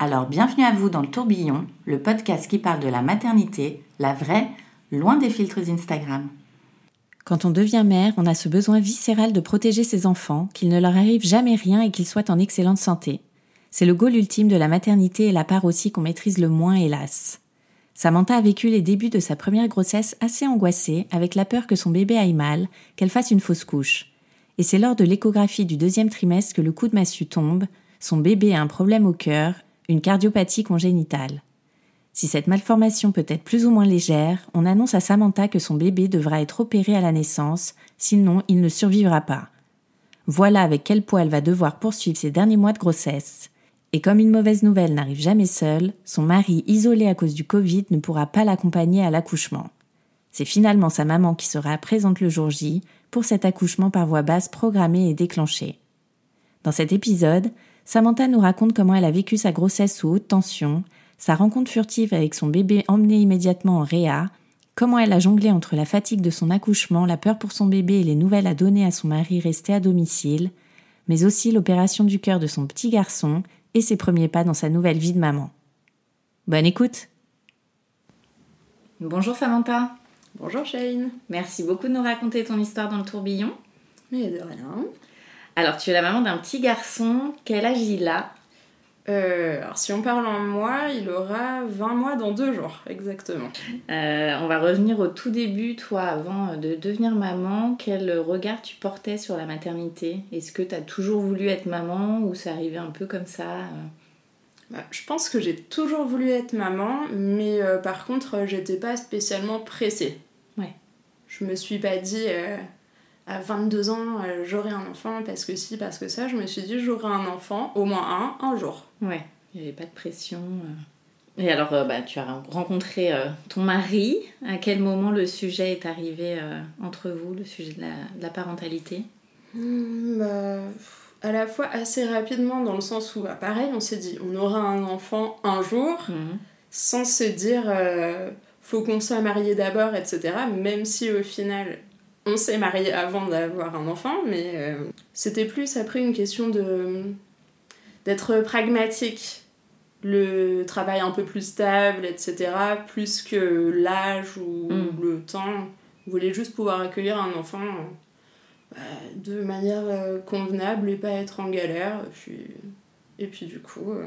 Alors bienvenue à vous dans le tourbillon, le podcast qui parle de la maternité, la vraie, loin des filtres Instagram. Quand on devient mère, on a ce besoin viscéral de protéger ses enfants, qu'il ne leur arrive jamais rien et qu'ils soient en excellente santé. C'est le goal ultime de la maternité et la part aussi qu'on maîtrise le moins, hélas. Samantha a vécu les débuts de sa première grossesse assez angoissée, avec la peur que son bébé aille mal, qu'elle fasse une fausse couche. Et c'est lors de l'échographie du deuxième trimestre que le coup de massue tombe, son bébé a un problème au cœur, une cardiopathie congénitale. Si cette malformation peut être plus ou moins légère, on annonce à Samantha que son bébé devra être opéré à la naissance, sinon il ne survivra pas. Voilà avec quel poids elle va devoir poursuivre ses derniers mois de grossesse. Et comme une mauvaise nouvelle n'arrive jamais seule, son mari, isolé à cause du Covid, ne pourra pas l'accompagner à l'accouchement. C'est finalement sa maman qui sera présente le jour J pour cet accouchement par voie basse programmé et déclenché. Dans cet épisode, Samantha nous raconte comment elle a vécu sa grossesse sous haute tension, sa rencontre furtive avec son bébé emmené immédiatement en réa, comment elle a jonglé entre la fatigue de son accouchement, la peur pour son bébé et les nouvelles à donner à son mari resté à domicile, mais aussi l'opération du cœur de son petit garçon et ses premiers pas dans sa nouvelle vie de maman. Bonne écoute Bonjour Samantha Bonjour Shane. Merci beaucoup de nous raconter ton histoire dans le tourbillon. Mais de rien. Alors tu es la maman d'un petit garçon, quel âge il a? Euh, alors si on parle en mois, il aura 20 mois dans deux jours, exactement. Euh, On va revenir au tout début, toi, avant de devenir maman, quel regard tu portais sur la maternité? Est-ce que tu as toujours voulu être maman ou ça arrivait un peu comme ça euh? Bah, je pense que j'ai toujours voulu être maman, mais euh, par contre, euh, j'étais pas spécialement pressée. Ouais. Je me suis pas dit euh, à 22 ans, euh, j'aurai un enfant parce que si, parce que ça. Je me suis dit, j'aurai un enfant, au moins un, un jour. Ouais, il n'y avait pas de pression. euh. Et alors, euh, bah, tu as rencontré euh, ton mari. À quel moment le sujet est arrivé euh, entre vous, le sujet de la, de la parentalité? Hmm, bah, à la fois assez rapidement, dans le sens où, bah, pareil, on s'est dit, on aura un enfant un jour. Mhm. sans se dire euh, faut qu'on soit marié d'abord, etc. Même si au final on s'est marié avant d'avoir un enfant, mais euh, c'était plus après une question de d'être pragmatique. Le travail un peu plus stable, etc. Plus que l'âge ou Mm. le temps. On voulait juste pouvoir accueillir un enfant bah, de manière euh, convenable et pas être en galère. Et puis, et puis du coup, euh,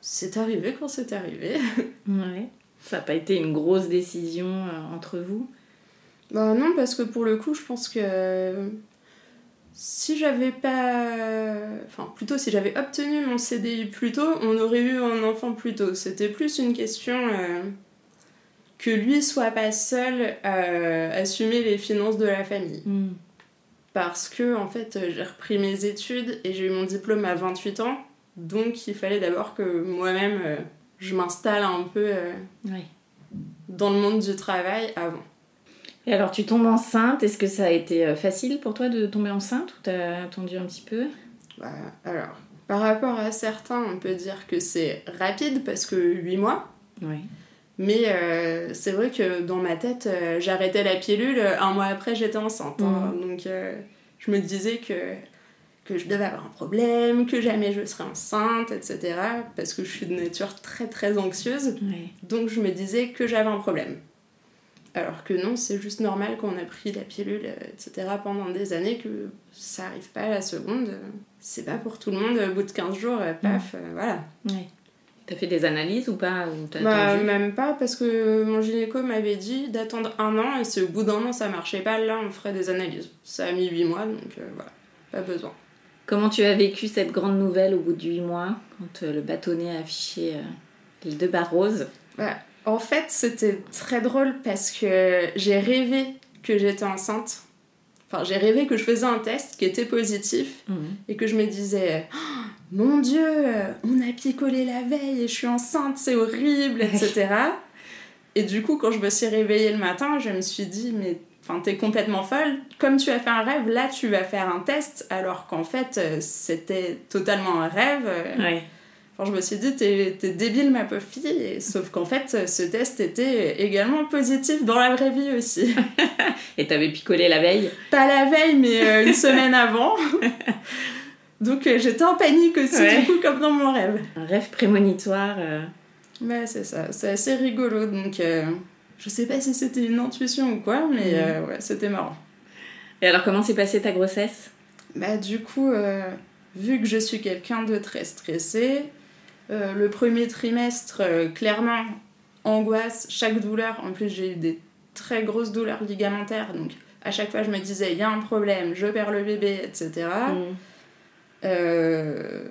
c'est arrivé quand c'est arrivé. Ouais. Ça n'a pas été une grosse décision euh, entre vous? Bah non, parce que pour le coup, je pense que si j'avais pas. Enfin, plutôt si j'avais obtenu mon CDI plus tôt, on aurait eu un enfant plus tôt. C'était plus une question euh, que lui soit pas seul à assumer les finances de la famille. Mhm. Parce que, en fait, j'ai repris mes études et j'ai eu mon diplôme à 28 ans. Donc, il fallait d'abord que moi-même, euh, je m'installe un peu euh, dans le monde du travail avant. Et alors, tu tombes enceinte. Est-ce que ça a été euh, facile pour toi de tomber enceinte ou t'as attendu un petit peu? Bah, alors, par rapport à certains, on peut dire que c'est rapide parce que 8 mois. Oui. Mais euh, c'est vrai que dans ma tête, euh, j'arrêtais la pilule, un mois après j'étais enceinte. hein. Donc euh, je me disais que, que je devais avoir un problème, que jamais je serais enceinte, etc. Parce que je suis de nature très très anxieuse. Donc je me disais que j'avais un problème. Alors que non, c'est juste normal qu'on a pris la pilule, euh, etc. pendant des années, que ça arrive pas à la seconde. C'est pas pour tout le monde, au bout de 15 jours, euh, paf, euh, voilà. Ouais. T'as fait des analyses ou pas ou t'as Bah, même pas, parce que mon gynéco m'avait dit d'attendre un an, et si au bout d'un an ça marchait pas, là on ferait des analyses. Ça a mis 8 mois, donc euh, voilà, pas besoin. Comment tu as vécu cette grande nouvelle au bout de 8 mois, quand le bâtonnet a affiché euh, les deux barres roses Bah, en fait, c'était très drôle parce que j'ai rêvé que j'étais enceinte. Enfin, j'ai rêvé que je faisais un test qui était positif Mhm. et que je me disais Oh, Mon Dieu, on a picolé la veille et je suis enceinte, c'est horrible, etc. et du coup, quand je me suis réveillée le matin, je me suis dit Mais enfin, t'es complètement folle. Comme tu as fait un rêve, là, tu vas faire un test, alors qu'en fait, euh, c'était totalement un rêve. Ouais. Enfin, je me suis dit, t'es débile, ma pauvre fille. Sauf qu'en fait, ce test était également positif dans la vraie vie aussi. Et t'avais picolé la veille? Pas la veille, mais euh, une semaine avant. Donc euh, j'étais en panique aussi, Ouais. du coup, comme dans mon rêve. Un rêve prémonitoire euh, Ouais, c'est ça. C'est assez rigolo. Donc, euh, je sais pas si c'était une intuition ou quoi, mais Mhm. euh, ouais, c'était marrant. Et alors, comment s'est passée ta grossesse? Bah, du coup, vu que je suis quelqu'un de très stressé, euh, le premier trimestre, euh, clairement, angoisse, chaque douleur. En plus, j'ai eu des très grosses douleurs ligamentaires, donc à chaque fois, je me disais, il y a un problème, je perds le bébé, etc. Mhm. Euh,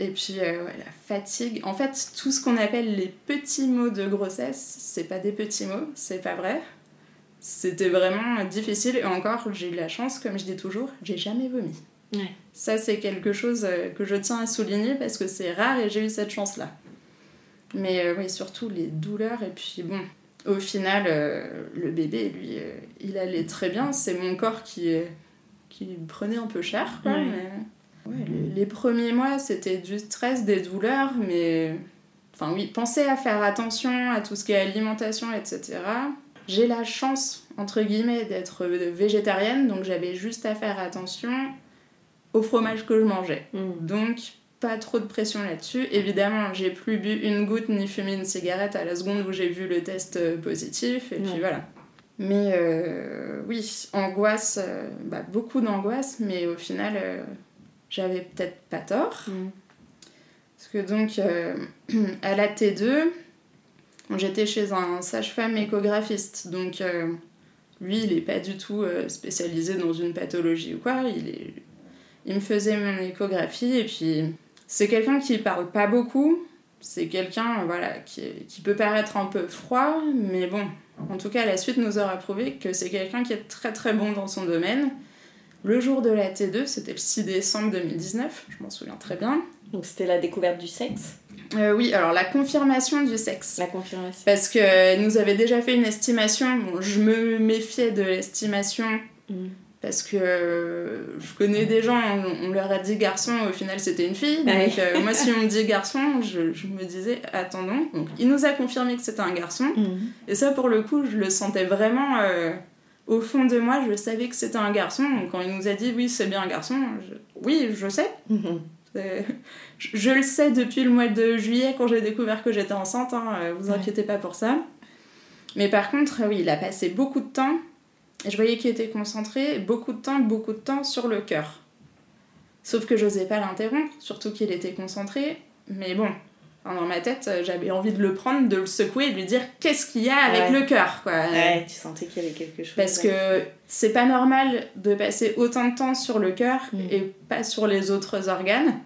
Et puis, ouais, la fatigue. En fait, tout ce qu'on appelle les petits mots de grossesse, c'est pas des petits mots, c'est pas vrai. C'était vraiment difficile. Et encore, j'ai eu la chance, comme je dis toujours, j'ai jamais vomi. Ouais. Ça, c'est quelque chose euh, que je tiens à souligner parce que c'est rare et j'ai eu cette chance-là. Mais euh, oui, surtout les douleurs. Et puis, bon, au final, euh, le bébé, lui, euh, il allait très bien. C'est mon corps qui, qui prenait un peu cher, quoi. Ouais. mais- Ouais, les, les premiers mois, c'était du stress, des douleurs, mais. Enfin, oui, pensez à faire attention à tout ce qui est alimentation, etc. J'ai la chance, entre guillemets, d'être végétarienne, donc j'avais juste à faire attention au fromage que je mangeais. Mhm. Donc, pas trop de pression là-dessus. Évidemment, j'ai plus bu une goutte ni fumé une cigarette à la seconde où j'ai vu le test euh, positif, et puis voilà. Mais euh, oui, angoisse, euh, bah, beaucoup d'angoisse, mais au final, euh, j'avais peut-être pas tort. Mhm. Parce que donc, à la T2, bon, j'étais chez un sage-femme échographiste. Donc, lui, il n'est pas du tout spécialisé dans une pathologie ou quoi. Il, est... il me faisait mon échographie et puis c'est quelqu'un qui parle pas beaucoup. C'est quelqu'un voilà, qui, qui peut paraître un peu froid, mais bon, en tout cas, la suite nous aura prouvé que c'est quelqu'un qui est très très bon dans son domaine. Le jour de la T2, c'était le 6 décembre 2019, je m'en souviens très bien. Donc, c'était la découverte du sexe? Euh, oui, alors la confirmation du sexe. La confirmation Parce que nous avait déjà fait une estimation. Bon, je me méfiais de l'estimation Mhm. Parce que euh, je connais des gens, on, on leur a dit garçon, au final c'était une fille. Ouais. Donc euh, moi, si on me dit garçon, je, je me disais attendons. Donc il nous a confirmé que c'était un garçon. Mhm. Et ça, pour le coup, je le sentais vraiment euh, au fond de moi. Je savais que c'était un garçon. Donc quand il nous a dit oui, c'est bien un garçon, je- oui, je sais. Mhm. Euh, Je, je le sais depuis le mois de juillet quand j'ai découvert que j'étais enceinte, hein, vous Ouais. inquiétez pas pour ça. Mais par contre, oui, il a passé beaucoup de temps, et je voyais qu'il était concentré, beaucoup de temps, beaucoup de temps sur le cœur. Sauf que j'osais pas l'interrompre, surtout qu'il était concentré, mais bon, dans ma tête, euh, j'avais envie de le prendre, de le secouer et de lui dire qu'est-ce qu'il y a avec Ouais. le cœur, quoi. Ouais, tu sentais qu'il y avait quelque chose. Parce ouais. que c'est pas normal de passer autant de temps sur le cœur Mm. et pas sur les autres organes.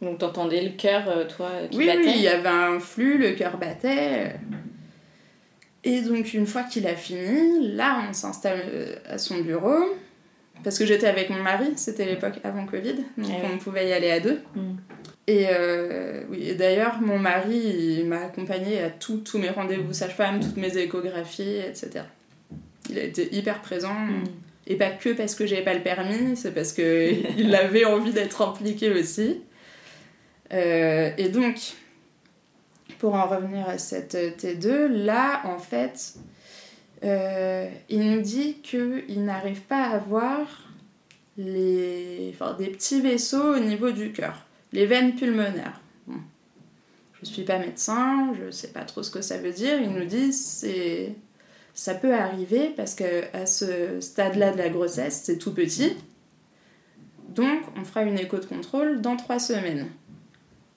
Donc, t'entendais le cœur, euh, toi, qui Oui, battait oui, il y avait un flux, le cœur battait. Et donc, une fois qu'il a fini, là, on s'installe euh, à son bureau. Parce que j'étais avec mon mari, c'était l'époque avant Covid, donc oui. on pouvait y aller à deux. Mm. Et, euh, oui, et d'ailleurs, mon mari, il m'a accompagné à tout- tous mes rendez-vous sage-femme, toutes mes échographies, etc. Il a été hyper présent. Mhm. Et pas que parce que j'avais pas le permis, c'est parce qu'il avait envie d'être impliqué aussi. Euh, et donc, pour en revenir à cette T2, là, en fait, euh, il nous dit qu'il n'arrive pas à voir les, des petits vaisseaux au niveau du cœur, les veines pulmonaires. Je suis pas médecin, je sais pas trop ce que ça veut dire. Il nous dit c'est ça peut arriver parce que à ce stade-là de la grossesse, c'est tout petit. Donc, on fera une écho de contrôle dans trois semaines.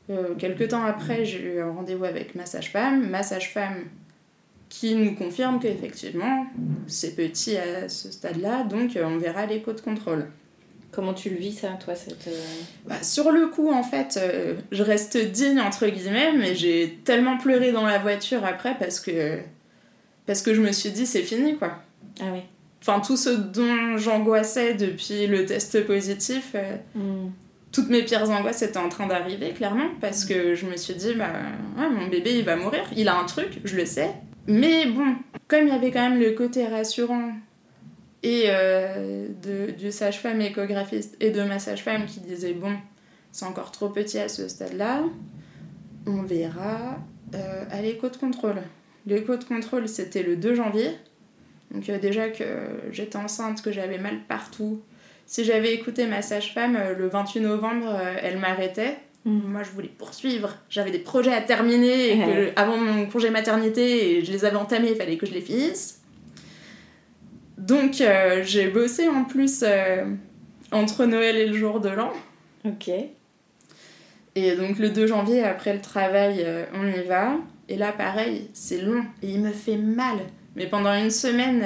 Euh, quelques temps après, j'ai eu un rendez-vous avec ma sage-femme. Ma sage-femme qui nous confirme qu'effectivement, c'est petit à ce stade-là, donc euh, on verra l'écho de contrôle. Comment tu le vis ça, toi cette, euh, bah, Sur le coup, en fait, euh, je reste digne, entre guillemets, mais j'ai tellement pleuré dans la voiture après parce que, parce que je me suis dit c'est fini, quoi. Ah oui. Enfin, tout ce dont j'angoissais depuis le test positif, Hmm. Toutes mes pires angoisses étaient en train d'arriver, clairement, parce que je me suis dit, bah, mon bébé, il va mourir, il a un truc, je le sais. Mais bon, comme il y avait quand même le côté rassurant et euh, de, du sage-femme échographiste et de ma sage-femme qui disait, bon, c'est encore trop petit à ce stade-là, on verra euh, à l'écho de contrôle. L'écho de contrôle, c'était le 2 janvier. Donc euh, déjà que j'étais enceinte, que j'avais mal partout, si j'avais écouté ma sage-femme, euh, le 28 novembre, euh, elle m'arrêtait. Mhm. Moi, je voulais poursuivre. J'avais des projets à terminer et que, Ouais. avant mon congé maternité, et je les avais entamés, il fallait que je les finisse. Donc, euh, j'ai bossé en plus euh, entre Noël et le jour de l'an. Ok. Et donc, le 2 janvier, après le travail, euh, on y va. Et là, pareil, c'est long et il me fait mal. Mais pendant une semaine,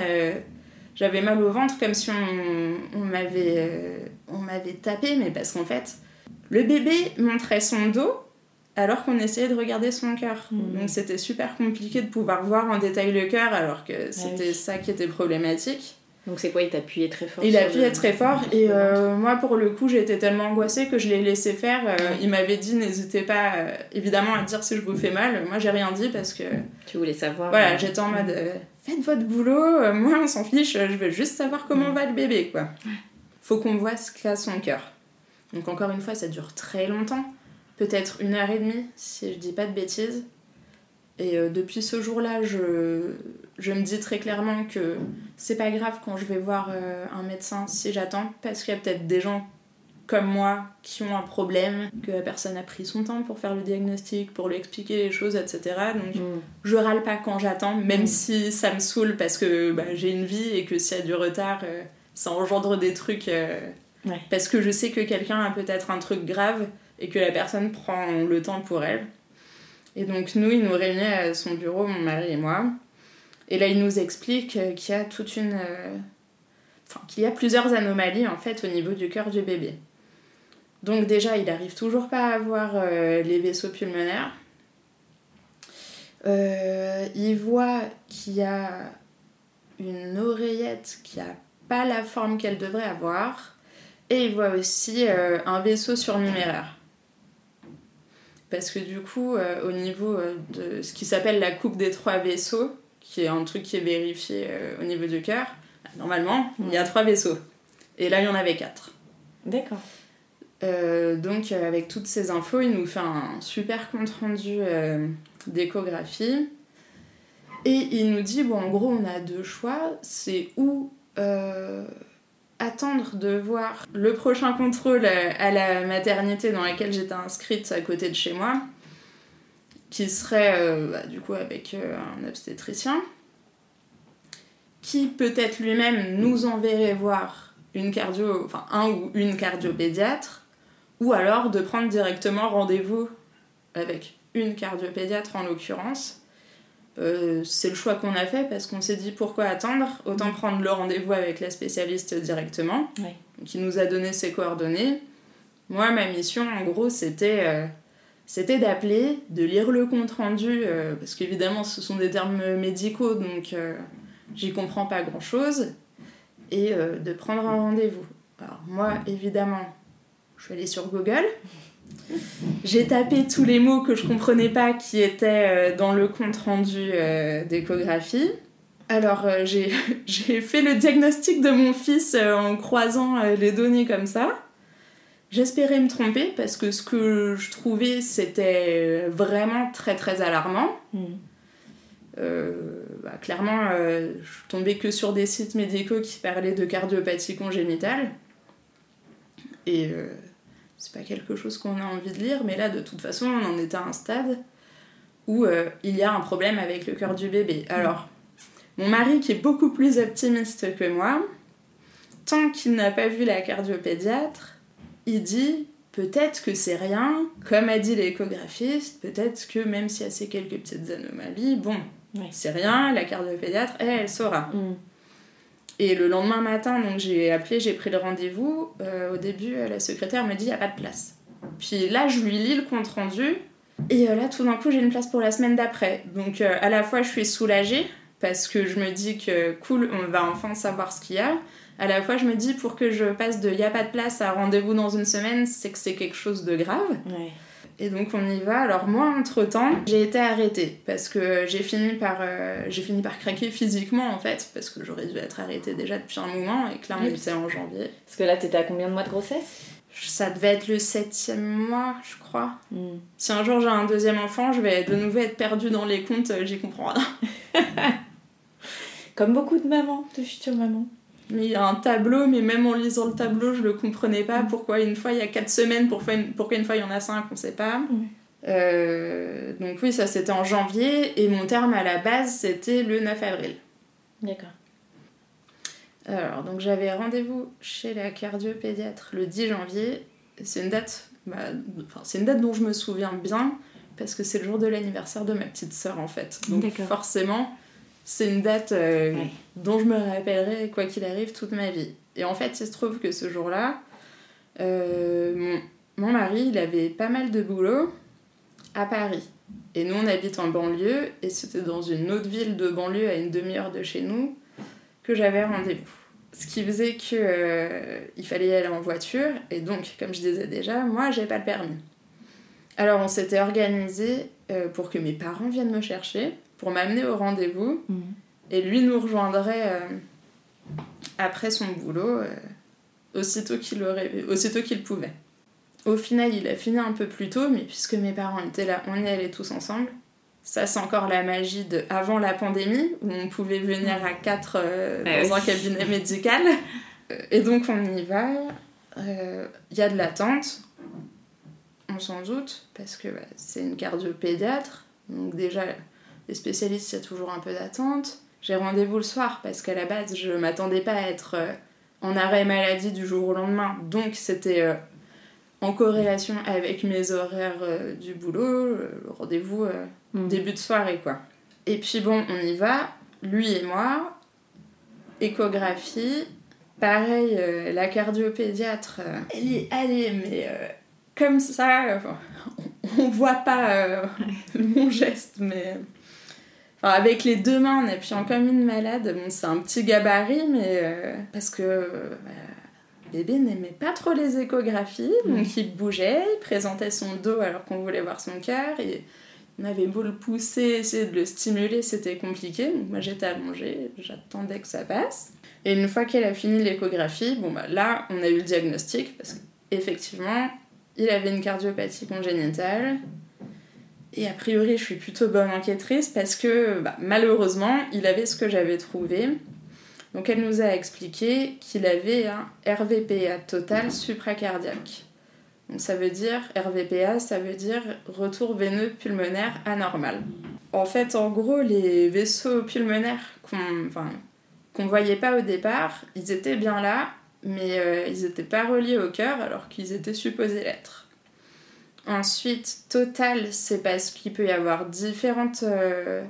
j'avais mal au ventre comme si on, on m'avait euh, on m'avait tapé, mais parce qu'en fait, le bébé montrait son dos alors qu'on essayait de regarder son cœur. Mhm. Donc c'était super compliqué de pouvoir voir en détail le cœur alors que c'était oui. ça qui était problématique. Donc c'est quoi Il t'appuyait très fort Il appuyait le- très fort et euh, moi pour le coup j'étais tellement angoissée que je l'ai laissé faire. Euh, il m'avait dit n'hésitez pas euh, évidemment à dire si je vous fais mal. Moi j'ai rien dit parce que. Tu voulais savoir. voilà j'étais en mode euh, faites votre boulot, euh, moi on s'en fiche, je veux juste savoir comment va le bébé quoi. Faut qu'on voit ce qu'a son cœur. Donc encore une fois ça dure très longtemps, peut-être une heure et demie si je dis pas de bêtises. Et euh, depuis ce jour-là, je, je me dis très clairement que c'est pas grave quand je vais voir euh, un médecin si j'attends, parce qu'il y a peut-être des gens comme moi qui ont un problème, que la personne a pris son temps pour faire le diagnostic, pour lui expliquer les choses, etc. Donc hmm. je râle pas quand j'attends, même Mm. si ça me saoule parce que bah, j'ai une vie et que s'il y a du retard, euh, ça engendre des trucs. euh, Ouais. Parce que je sais que quelqu'un a peut-être un truc grave et que la personne prend le temps pour elle. Et donc nous, il nous réunit à son bureau, mon mari et moi. Et là, il nous explique qu'il y a toute une... euh, Enfin, qu'il y a plusieurs anomalies en fait au niveau du cœur du bébé. Donc déjà, il arrive toujours pas à avoir euh, les vaisseaux pulmonaires. Euh, il voit qu'il y a une oreillette qui a pas la forme qu'elle devrait avoir. Et il voit aussi euh, un vaisseau surnuméraire. Parce que du coup, au niveau de ce qui s'appelle la coupe des trois vaisseaux, qui est un truc qui est vérifié au niveau du cœur, normalement, il y a trois vaisseaux. Et là, il y en avait quatre. D'accord. Euh, donc, euh, avec toutes ces infos, il nous fait un super compte rendu euh, d'échographie. Et il nous dit bon, en gros, on a deux choix c'est ou attendre de voir le prochain contrôle à la maternité dans laquelle j'étais inscrite à côté de chez moi, qui serait bah, du coup avec un obstétricien, qui peut-être lui-même nous enverrait voir une cardio, enfin un ou une cardiopédiatre, ou alors de prendre directement rendez-vous avec une cardiopédiatre en l'occurrence. Euh, c'est le choix qu'on a fait parce qu'on s'est dit pourquoi attendre, autant prendre le rendez-vous avec la spécialiste directement, qui nous a donné ses coordonnées. Moi, ma mission, en gros, c'était euh, c'était d'appeler, de lire le compte rendu, euh, parce qu'évidemment, ce sont des termes médicaux, donc j'y comprends pas grand-chose, et de prendre un rendez-vous. Alors moi, évidemment, je suis allée sur Google. J'ai tapé tous les mots que je comprenais pas qui étaient euh, dans le compte rendu euh, d'échographie. Alors euh, j'ai j'ai fait le diagnostic de mon fils en croisant les données comme ça. J'espérais me tromper parce que ce que je trouvais c'était vraiment très très alarmant. Hmm. Euh, bah, clairement, euh, je tombée que sur des sites médicaux qui parlaient de cardiopathie congénitale. Et euh, c'est pas quelque chose qu'on a envie de lire, mais là, de toute façon, on en est à un stade où euh, il y a un problème avec le cœur du bébé. Alors, mon mari, qui est beaucoup plus optimiste que moi, tant qu'il n'a pas vu la cardiopédiatre, il dit peut-être que c'est rien, comme a dit l'échographiste, peut-être que même s'il y a ces quelques petites anomalies, bon, c'est rien, la cardiopédiatre, elle, elle saura. Mm. Et le lendemain matin, donc j'ai appelé, j'ai pris le rendez-vous. Euh, au début, euh, la secrétaire me dit il n'y a pas de place. Puis là, je lui lis le compte rendu. Et euh, là, tout d'un coup, j'ai une place pour la semaine d'après. Donc à la fois, je suis soulagée parce que je me dis que cool, on va enfin savoir ce qu'il y a. À la fois, je me dis pour que je passe de il n'y a pas de place à rendez-vous dans une semaine, c'est que c'est quelque chose de grave. Et donc on y va. Alors moi, entre-temps, j'ai été arrêtée parce que j'ai fini par euh, j'ai fini par craquer physiquement en fait parce que j'aurais dû être arrêtée déjà depuis un moment et que là on Oui. était en janvier. Parce que là, t'étais à combien de mois de grossesse? Ça devait être le septième mois, je crois. Mm. Si un jour j'ai un deuxième enfant, je vais de nouveau être perdue dans les comptes, euh, j'y comprends rien. Comme beaucoup de mamans, de futures mamans. Mais il y a un tableau, mais même en lisant le tableau, je le comprenais pas. Pourquoi une fois il y a 4 semaines, pourquoi une, pourquoi une fois il y en a 5, on sait pas. Mm. Euh, donc oui, ça c'était en janvier, et mon terme à la base c'était le 9 avril. D'accord. Alors, donc j'avais rendez-vous chez la cardiopédiatre le 10 janvier. C'est une date, bah, c'est une date dont je me souviens bien parce que c'est le jour de l'anniversaire de ma petite sœur en fait. Donc forcément, c'est une date euh, Ouais. Dont je me rappellerai quoi qu'il arrive toute ma vie. Et en fait, il se trouve que ce jour-là, euh, mon, mari, il avait pas mal de boulot à Paris. Et nous, on habite en banlieue, et c'était dans une autre ville de banlieue à une demi-heure de chez nous que j'avais rendez-vous. Ce qui faisait que euh, il fallait y aller en voiture, et donc, comme je disais déjà, moi, j'ai pas le permis. Alors, on s'était organisé euh, pour que mes parents viennent me chercher, pour m'amener au rendez-vous, Mm. Et lui nous rejoindrait euh, après son boulot, euh, aussitôt qu'il aurait, aussitôt qu'il pouvait. Au final, il a fini un peu plus tôt, mais puisque mes parents étaient là, on y allait tous ensemble. Ça, c'est encore la magie de avant la pandémie, où on pouvait venir à quatre euh, dans oui. un cabinet médical. Euh, Et donc, on y va. Euh, Il y a de l'attente, on s'en doute, parce que bah, c'est une cardiopédiatre. Donc, déjà, les spécialistes, il y a toujours un peu d'attente. J'ai rendez-vous le soir, parce qu'à la base, je m'attendais pas à être euh, en arrêt maladie du jour au lendemain. Donc, c'était euh, en corrélation avec mes horaires euh, du boulot, le rendez-vous euh, Mm. début de soirée, quoi. Et puis bon, on y va, lui et moi, échographie, pareil, euh, la cardiopédiatre, euh, elle est allée, mais euh, comme ça, enfin, on voit pas mon geste, mais... Enfin, avec les deux mains en appuyant comme une malade, bon, c'est un petit gabarit, mais euh, parce que euh, bébé n'aimait pas trop les échographies, donc il bougeait, il présentait son dos alors qu'on voulait voir son cœur, et on avait beau le pousser, essayer de le stimuler, c'était compliqué. Donc moi j'étais allongée, j'attendais que ça passe. Et une fois qu'elle a fini l'échographie, bon bah là on a eu le diagnostic parce qu'effectivement il avait une cardiopathie congénitale. Et a priori je suis plutôt bonne enquêtrice parce que bah, malheureusement il avait ce que j'avais trouvé. Donc elle nous a expliqué qu'il avait un RVPA total supracardiaque. Donc ça veut dire, RVPA, ça veut dire retour veineux pulmonaire anormal. En fait, en gros, les vaisseaux pulmonaires qu'on enfin, qu'on voyait pas au départ, ils étaient bien là, mais euh, ils n'étaient pas reliés au cœur alors qu'ils étaient supposés l'être. Ensuite, total, c'est parce qu'il peut y avoir différentes euh,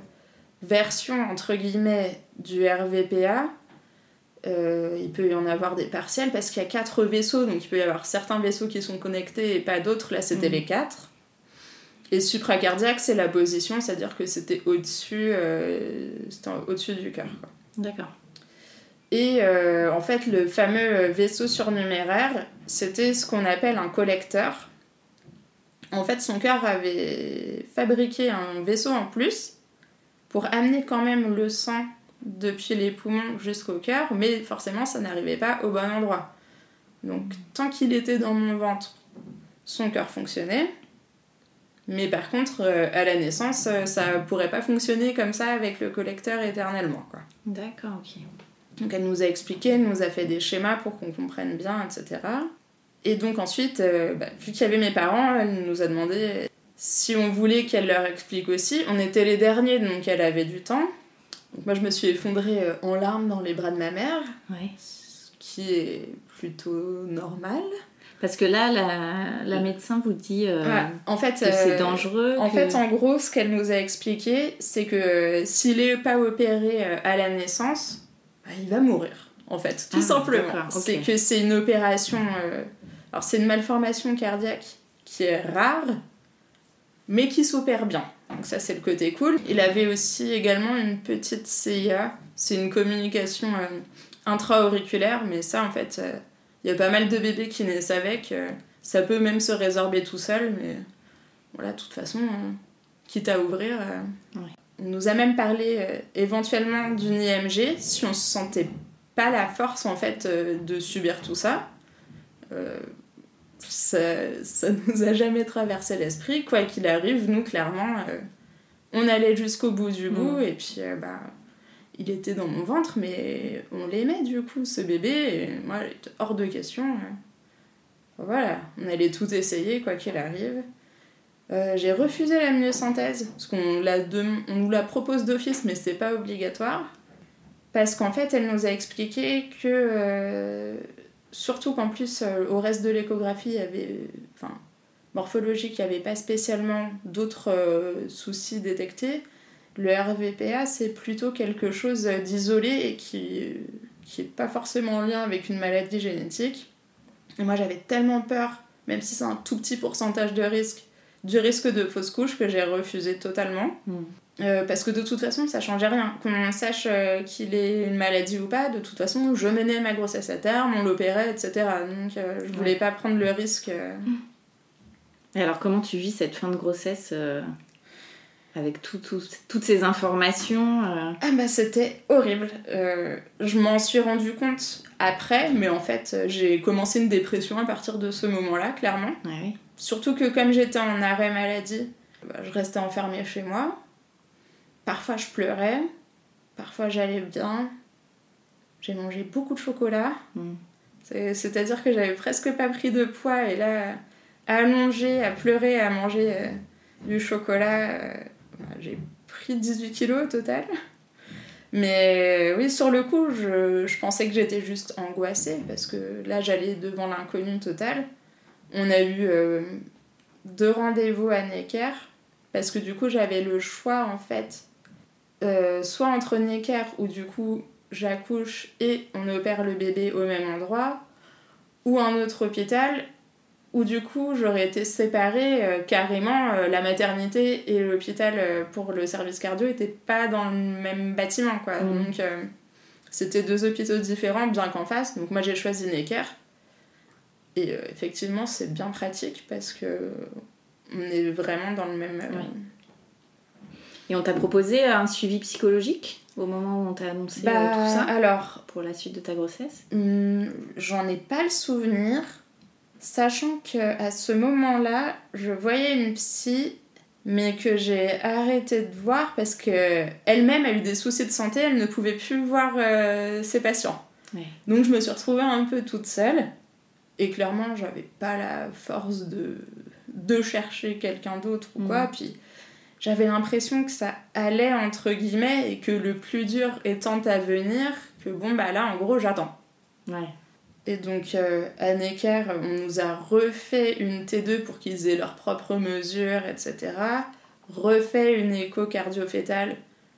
versions, entre guillemets, du RVPA. Euh, il peut y en avoir des partiels parce qu'il y a quatre vaisseaux, donc il peut y avoir certains vaisseaux qui sont connectés et pas d'autres. Là, c'était Mhm. les quatre. Et supracardiaque, c'est la position, c'est-à-dire que c'était au-dessus, euh, c'était au-dessus du cœur. D'accord. Et euh, en fait, le fameux vaisseau surnuméraire, c'était ce qu'on appelle un collecteur. En fait, son cœur avait fabriqué un vaisseau en plus pour amener quand même le sang depuis les poumons jusqu'au cœur, mais forcément, ça n'arrivait pas au bon endroit. Donc, tant qu'il était dans mon ventre, son cœur fonctionnait. Mais par contre, euh, à la naissance, euh, ça pourrait pas fonctionner comme ça avec le collecteur éternellement, quoi. D'accord, ok. Donc elle nous a expliqué, elle nous a fait des schémas pour qu'on comprenne bien, etc. Et donc ensuite, euh, bah, vu qu'il y avait mes parents, elle nous a demandé si on voulait qu'elle leur explique aussi. On était les derniers, donc elle avait du temps. Donc moi je me suis effondrée euh, en larmes dans les bras de ma mère, ce qui est plutôt normal. Parce que là, la, la médecin vous dit euh, Ouais, En fait, que c'est euh, dangereux. En que- fait, en gros, ce qu'elle nous a expliqué, c'est que s'il est pas opéré à la naissance, bah, il va mourir, en fait, tout Ah, simplement. d'accord, ok. C'est que c'est une opération. euh, Alors, c'est une malformation cardiaque qui est rare, mais qui s'opère bien. Donc, ça, c'est le côté cool. Il avait aussi également une petite CIA. C'est une communication euh, intra-auriculaire, mais ça, en fait, euh, il y a pas mal de bébés qui naissent avec. euh, ça peut même se résorber tout seul, mais voilà, de toute façon, euh, quitte à ouvrir. Ouais. On nous a même parlé éventuellement d'une IMG si on se sentait pas la force en fait de subir tout ça. Ça, ça nous a jamais traversé l'esprit. Quoi qu'il arrive, nous clairement, euh, on allait jusqu'au bout du bout et puis euh, bah, il était dans mon ventre, mais on l'aimait du coup ce bébé. Et moi, hors de question. euh. Voilà, on allait tout essayer quoi qu'il arrive. J'ai refusé la myosynthèse, parce qu'on on nous la propose d'office, mais c'est pas obligatoire. Parce qu'en fait, elle nous a expliqué que, surtout qu'en plus, euh, au reste de l'échographie, il y avait, enfin, morphologique, il n'y avait pas spécialement d'autres euh, soucis détectés. Le RVPA, c'est plutôt quelque chose d'isolé et qui qui est pas forcément en lien avec une maladie génétique. Et moi, j'avais tellement peur, même si c'est un tout petit pourcentage de risque, du risque de fausse couche que j'ai refusé totalement. Mm. Euh, parce que de toute façon, ça changeait rien. Qu'on sache euh, qu'il ait une maladie ou pas, de toute façon, je menais ma grossesse à terme, on l'opérait, etc. Donc, euh, je voulais pas prendre le risque. euh. Et alors, comment tu vis cette fin de grossesse avec tout- tout- toutes ces informations Ah bah c'était horrible. Je m'en suis rendu compte après, mais en fait j'ai commencé une dépression à partir de ce moment-là, clairement. ouais. Surtout que comme j'étais en arrêt maladie, bah, je restais enfermée chez moi. Parfois je pleurais, parfois j'allais bien. J'ai mangé beaucoup de chocolat. Mm. C'est- C'est-à-dire que j'avais presque pas pris de poids et là, allongée, à pleurer, à manger euh, du chocolat, euh, bah, j'ai pris 18 kilos au total. Mais oui, sur le coup, je, je pensais que j'étais juste angoissée parce que là, j'allais devant l'inconnu total. On a eu euh, deux rendez-vous à Necker parce que du coup, j'avais le choix en fait, euh, soit entre Necker où du coup j'accouche et on opère le bébé au même endroit, ou un autre hôpital où du coup j'aurais été séparée euh, carrément, euh, la maternité et l'hôpital euh, pour le service cardio n'étaient pas dans le même bâtiment quoi. Mhm. Donc c'était deux hôpitaux différents bien qu'en face. Donc moi j'ai choisi Necker. Et effectivement c'est bien pratique parce que on est vraiment dans le même... Et on t'a proposé un suivi psychologique au moment où on t'a annoncé euh, Bah, tout ça alors, pour la suite de ta grossesse? Hmm, J'en ai pas le souvenir, sachant que à ce moment-là, je voyais une psy, mais que j'ai arrêté de voir parce que elle-même a eu des soucis de santé, elle ne pouvait plus voir euh, ses patients. Ouais. Donc je me suis retrouvée un peu toute seule, et clairement, j'avais pas la force de, de chercher quelqu'un d'autre ou quoi. Mhm. Puis j'avais l'impression que ça allait entre guillemets et que le plus dur étant à venir, que bon bah là en gros j'attends. Ouais. Et donc euh, à Necker, on nous a refait une T2 pour qu'ils aient leurs propres mesures, etc. Refait une écho cardio-fétale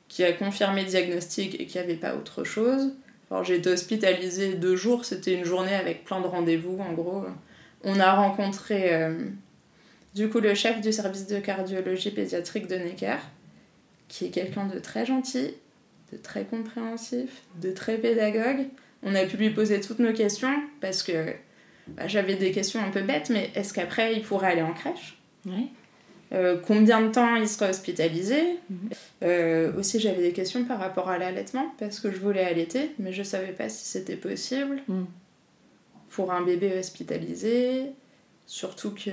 qui a confirmé le diagnostic et qu'il n'y avait pas autre chose. Alors j'ai été hospitalisée deux jours, c'était une journée avec plein de rendez-vous en gros. On a rencontré euh, du coup le chef du service de cardiologie pédiatrique de Necker, qui est quelqu'un de très gentil, de très compréhensif, de très pédagogue. On a pu lui poser toutes nos questions parce que bah, j'avais des questions un peu bêtes, mais est-ce qu'après il pourrait aller en crèche? Euh, Combien de temps il sera hospitalisé? Mhm. Euh, Aussi j'avais des questions par rapport à l'allaitement parce que je voulais allaiter, mais je savais pas si c'était possible Mm. pour un bébé hospitalisé, surtout que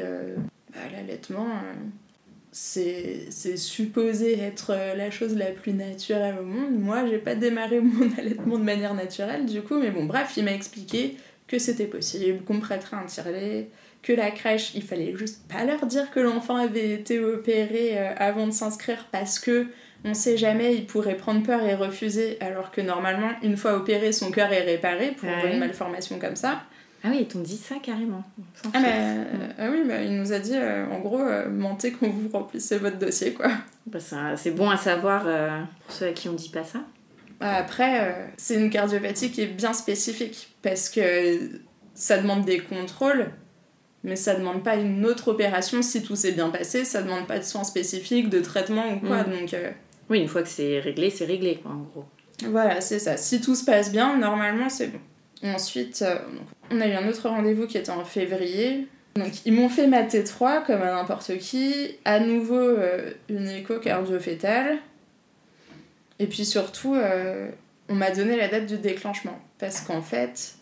bah, l'allaitement euh, c'est c'est supposé être euh, la chose la plus naturelle au monde. Moi, j'ai pas démarré mon allaitement de manière naturelle, du coup, mais bon, bref, il m'a expliqué que c'était possible, qu'on prêterait un tirelet, que la crèche, il fallait juste pas leur dire que l'enfant avait été opéré euh, avant de s'inscrire parce que on sait jamais, il pourrait prendre peur et refuser, alors que normalement, une fois opéré, son cœur est réparé pour Ouais. une malformation comme ça. Ah oui, ils t'ont dit ça carrément. Ah, mais, euh, ah oui, bah, il nous a dit euh, en gros, euh, mentez quand vous remplissez votre dossier quoi. Bah, c'est bon à savoir pour ceux à qui on dit pas ça. Bah, Après, euh, c'est une cardiopathie qui est bien spécifique parce que ça demande des contrôles, mais ça demande pas une autre opération si tout s'est bien passé, ça demande pas de soins spécifiques, de traitement ou quoi. Mm. Donc euh, Oui, une fois que c'est réglé, c'est réglé quoi en gros. voilà, c'est ça. Si tout se passe bien, normalement c'est bon. Ensuite, euh, on a eu un autre rendez-vous qui était en février. Donc ils m'ont fait ma T3 comme à n'importe qui, à nouveau euh, une écho cardio-fétale. Et puis surtout, euh, on m'a donné la date du déclenchement. Parce qu'en fait,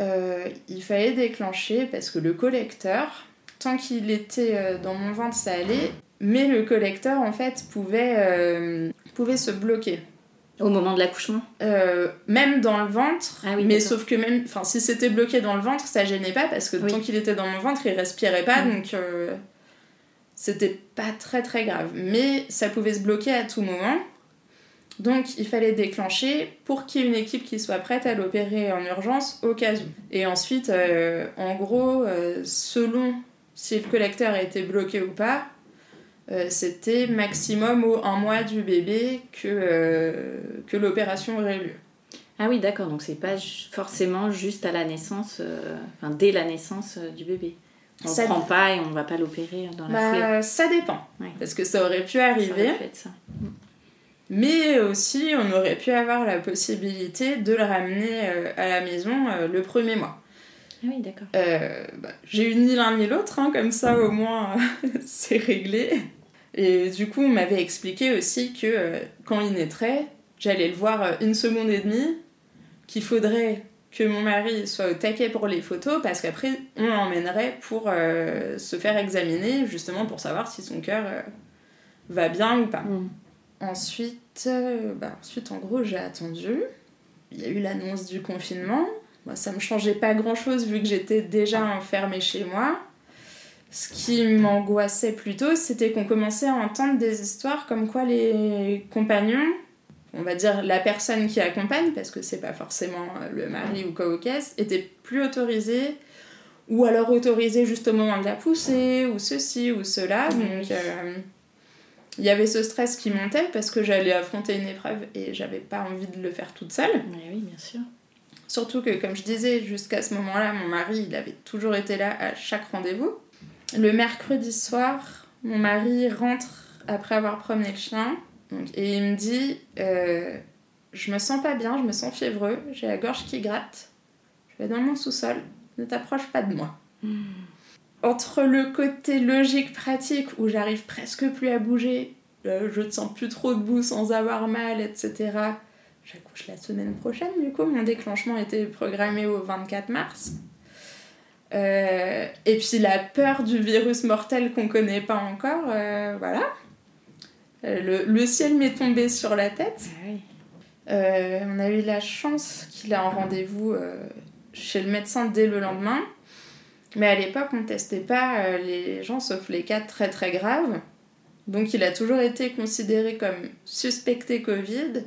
euh, il fallait déclencher parce que le collecteur, tant qu'il était dans mon ventre, ça allait. Mais le collecteur, en fait, pouvait, pouvait se bloquer. Au moment de l'accouchement? Euh, même dans le ventre, Ah oui, mais sauf que même, enfin, si c'était bloqué dans le ventre, ça gênait pas parce que Oui. tant qu'il était dans mon ventre, il respirait pas, Mm. donc euh, c'était pas très très grave. Mais ça pouvait se bloquer à tout moment, donc il fallait déclencher pour qu'il y ait une équipe qui soit prête à l'opérer en urgence au cas où. Et ensuite, euh, en gros, selon si le collecteur a été bloqué ou pas, euh, c'était maximum au un mois du bébé que, euh, que l'opération aurait lieu. Ah oui, d'accord, donc c'est pas forcément juste à la naissance, euh, enfin dès la naissance du bébé. On Ça- le prend pas et on va pas l'opérer dans la foulée. Bah, ça dépend. Ouais. Parce que ça aurait pu Ça arriver, aurait pu être ça. mais aussi on aurait pu avoir la possibilité de le ramener à la maison le premier mois. Ah oui, d'accord. Euh, bah, j'ai eu ni l'un ni l'autre, hein, comme ça au moins c'est réglé. Et du coup, on m'avait expliqué aussi que euh, quand il naîtrait, j'allais le voir euh, une seconde et demie, qu'il faudrait que mon mari soit au taquet pour les photos, parce qu'après, on l'emmènerait pour euh, se faire examiner, justement pour savoir si son cœur euh, va bien ou pas. Mm. Ensuite, euh, bah, ensuite, en gros, j'ai attendu. Il y a eu l'annonce du confinement. Moi, ça me changeait pas grand chose vu que j'étais déjà enfermée chez moi. Ce qui m'angoissait plutôt, c'était qu'on commençait à entendre des histoires comme quoi les compagnons, on va dire la personne qui accompagne, parce que c'est pas forcément euh, le mari ou quoi au caisse, étaient plus autorisés, ou alors autorisés juste au moment de la poussée, ou ceci ou cela. Donc, euh, il y avait ce stress qui montait parce que j'allais affronter une épreuve et j'avais pas envie de le faire toute seule. Oui, oui, bien sûr. Surtout que, comme je disais, jusqu'à ce moment-là, mon mari, il avait toujours été là à chaque rendez-vous. Le mercredi soir, mon mari rentre après avoir promené le chien et il me dit euh, Je me sens pas bien, je me sens fiévreux, j'ai la gorge qui gratte, je vais dans mon sous-sol, ne t'approche pas de moi. Entre le côté logique pratique où j'arrive presque plus à bouger, euh, je ne sens plus trop debout sans avoir mal, etc. La semaine prochaine, du coup, mon déclenchement était programmé au 24 mars. Euh, et puis la peur du virus mortel qu'on connaît pas encore, euh, voilà. Euh, Le, le ciel m'est tombé sur la tête. Ah. Euh, on a eu la chance qu'il a un rendez-vous chez le médecin dès le lendemain. Mais à l'époque, on ne testait pas les gens sauf les cas très très graves. Donc il a toujours été considéré comme suspecté Covid.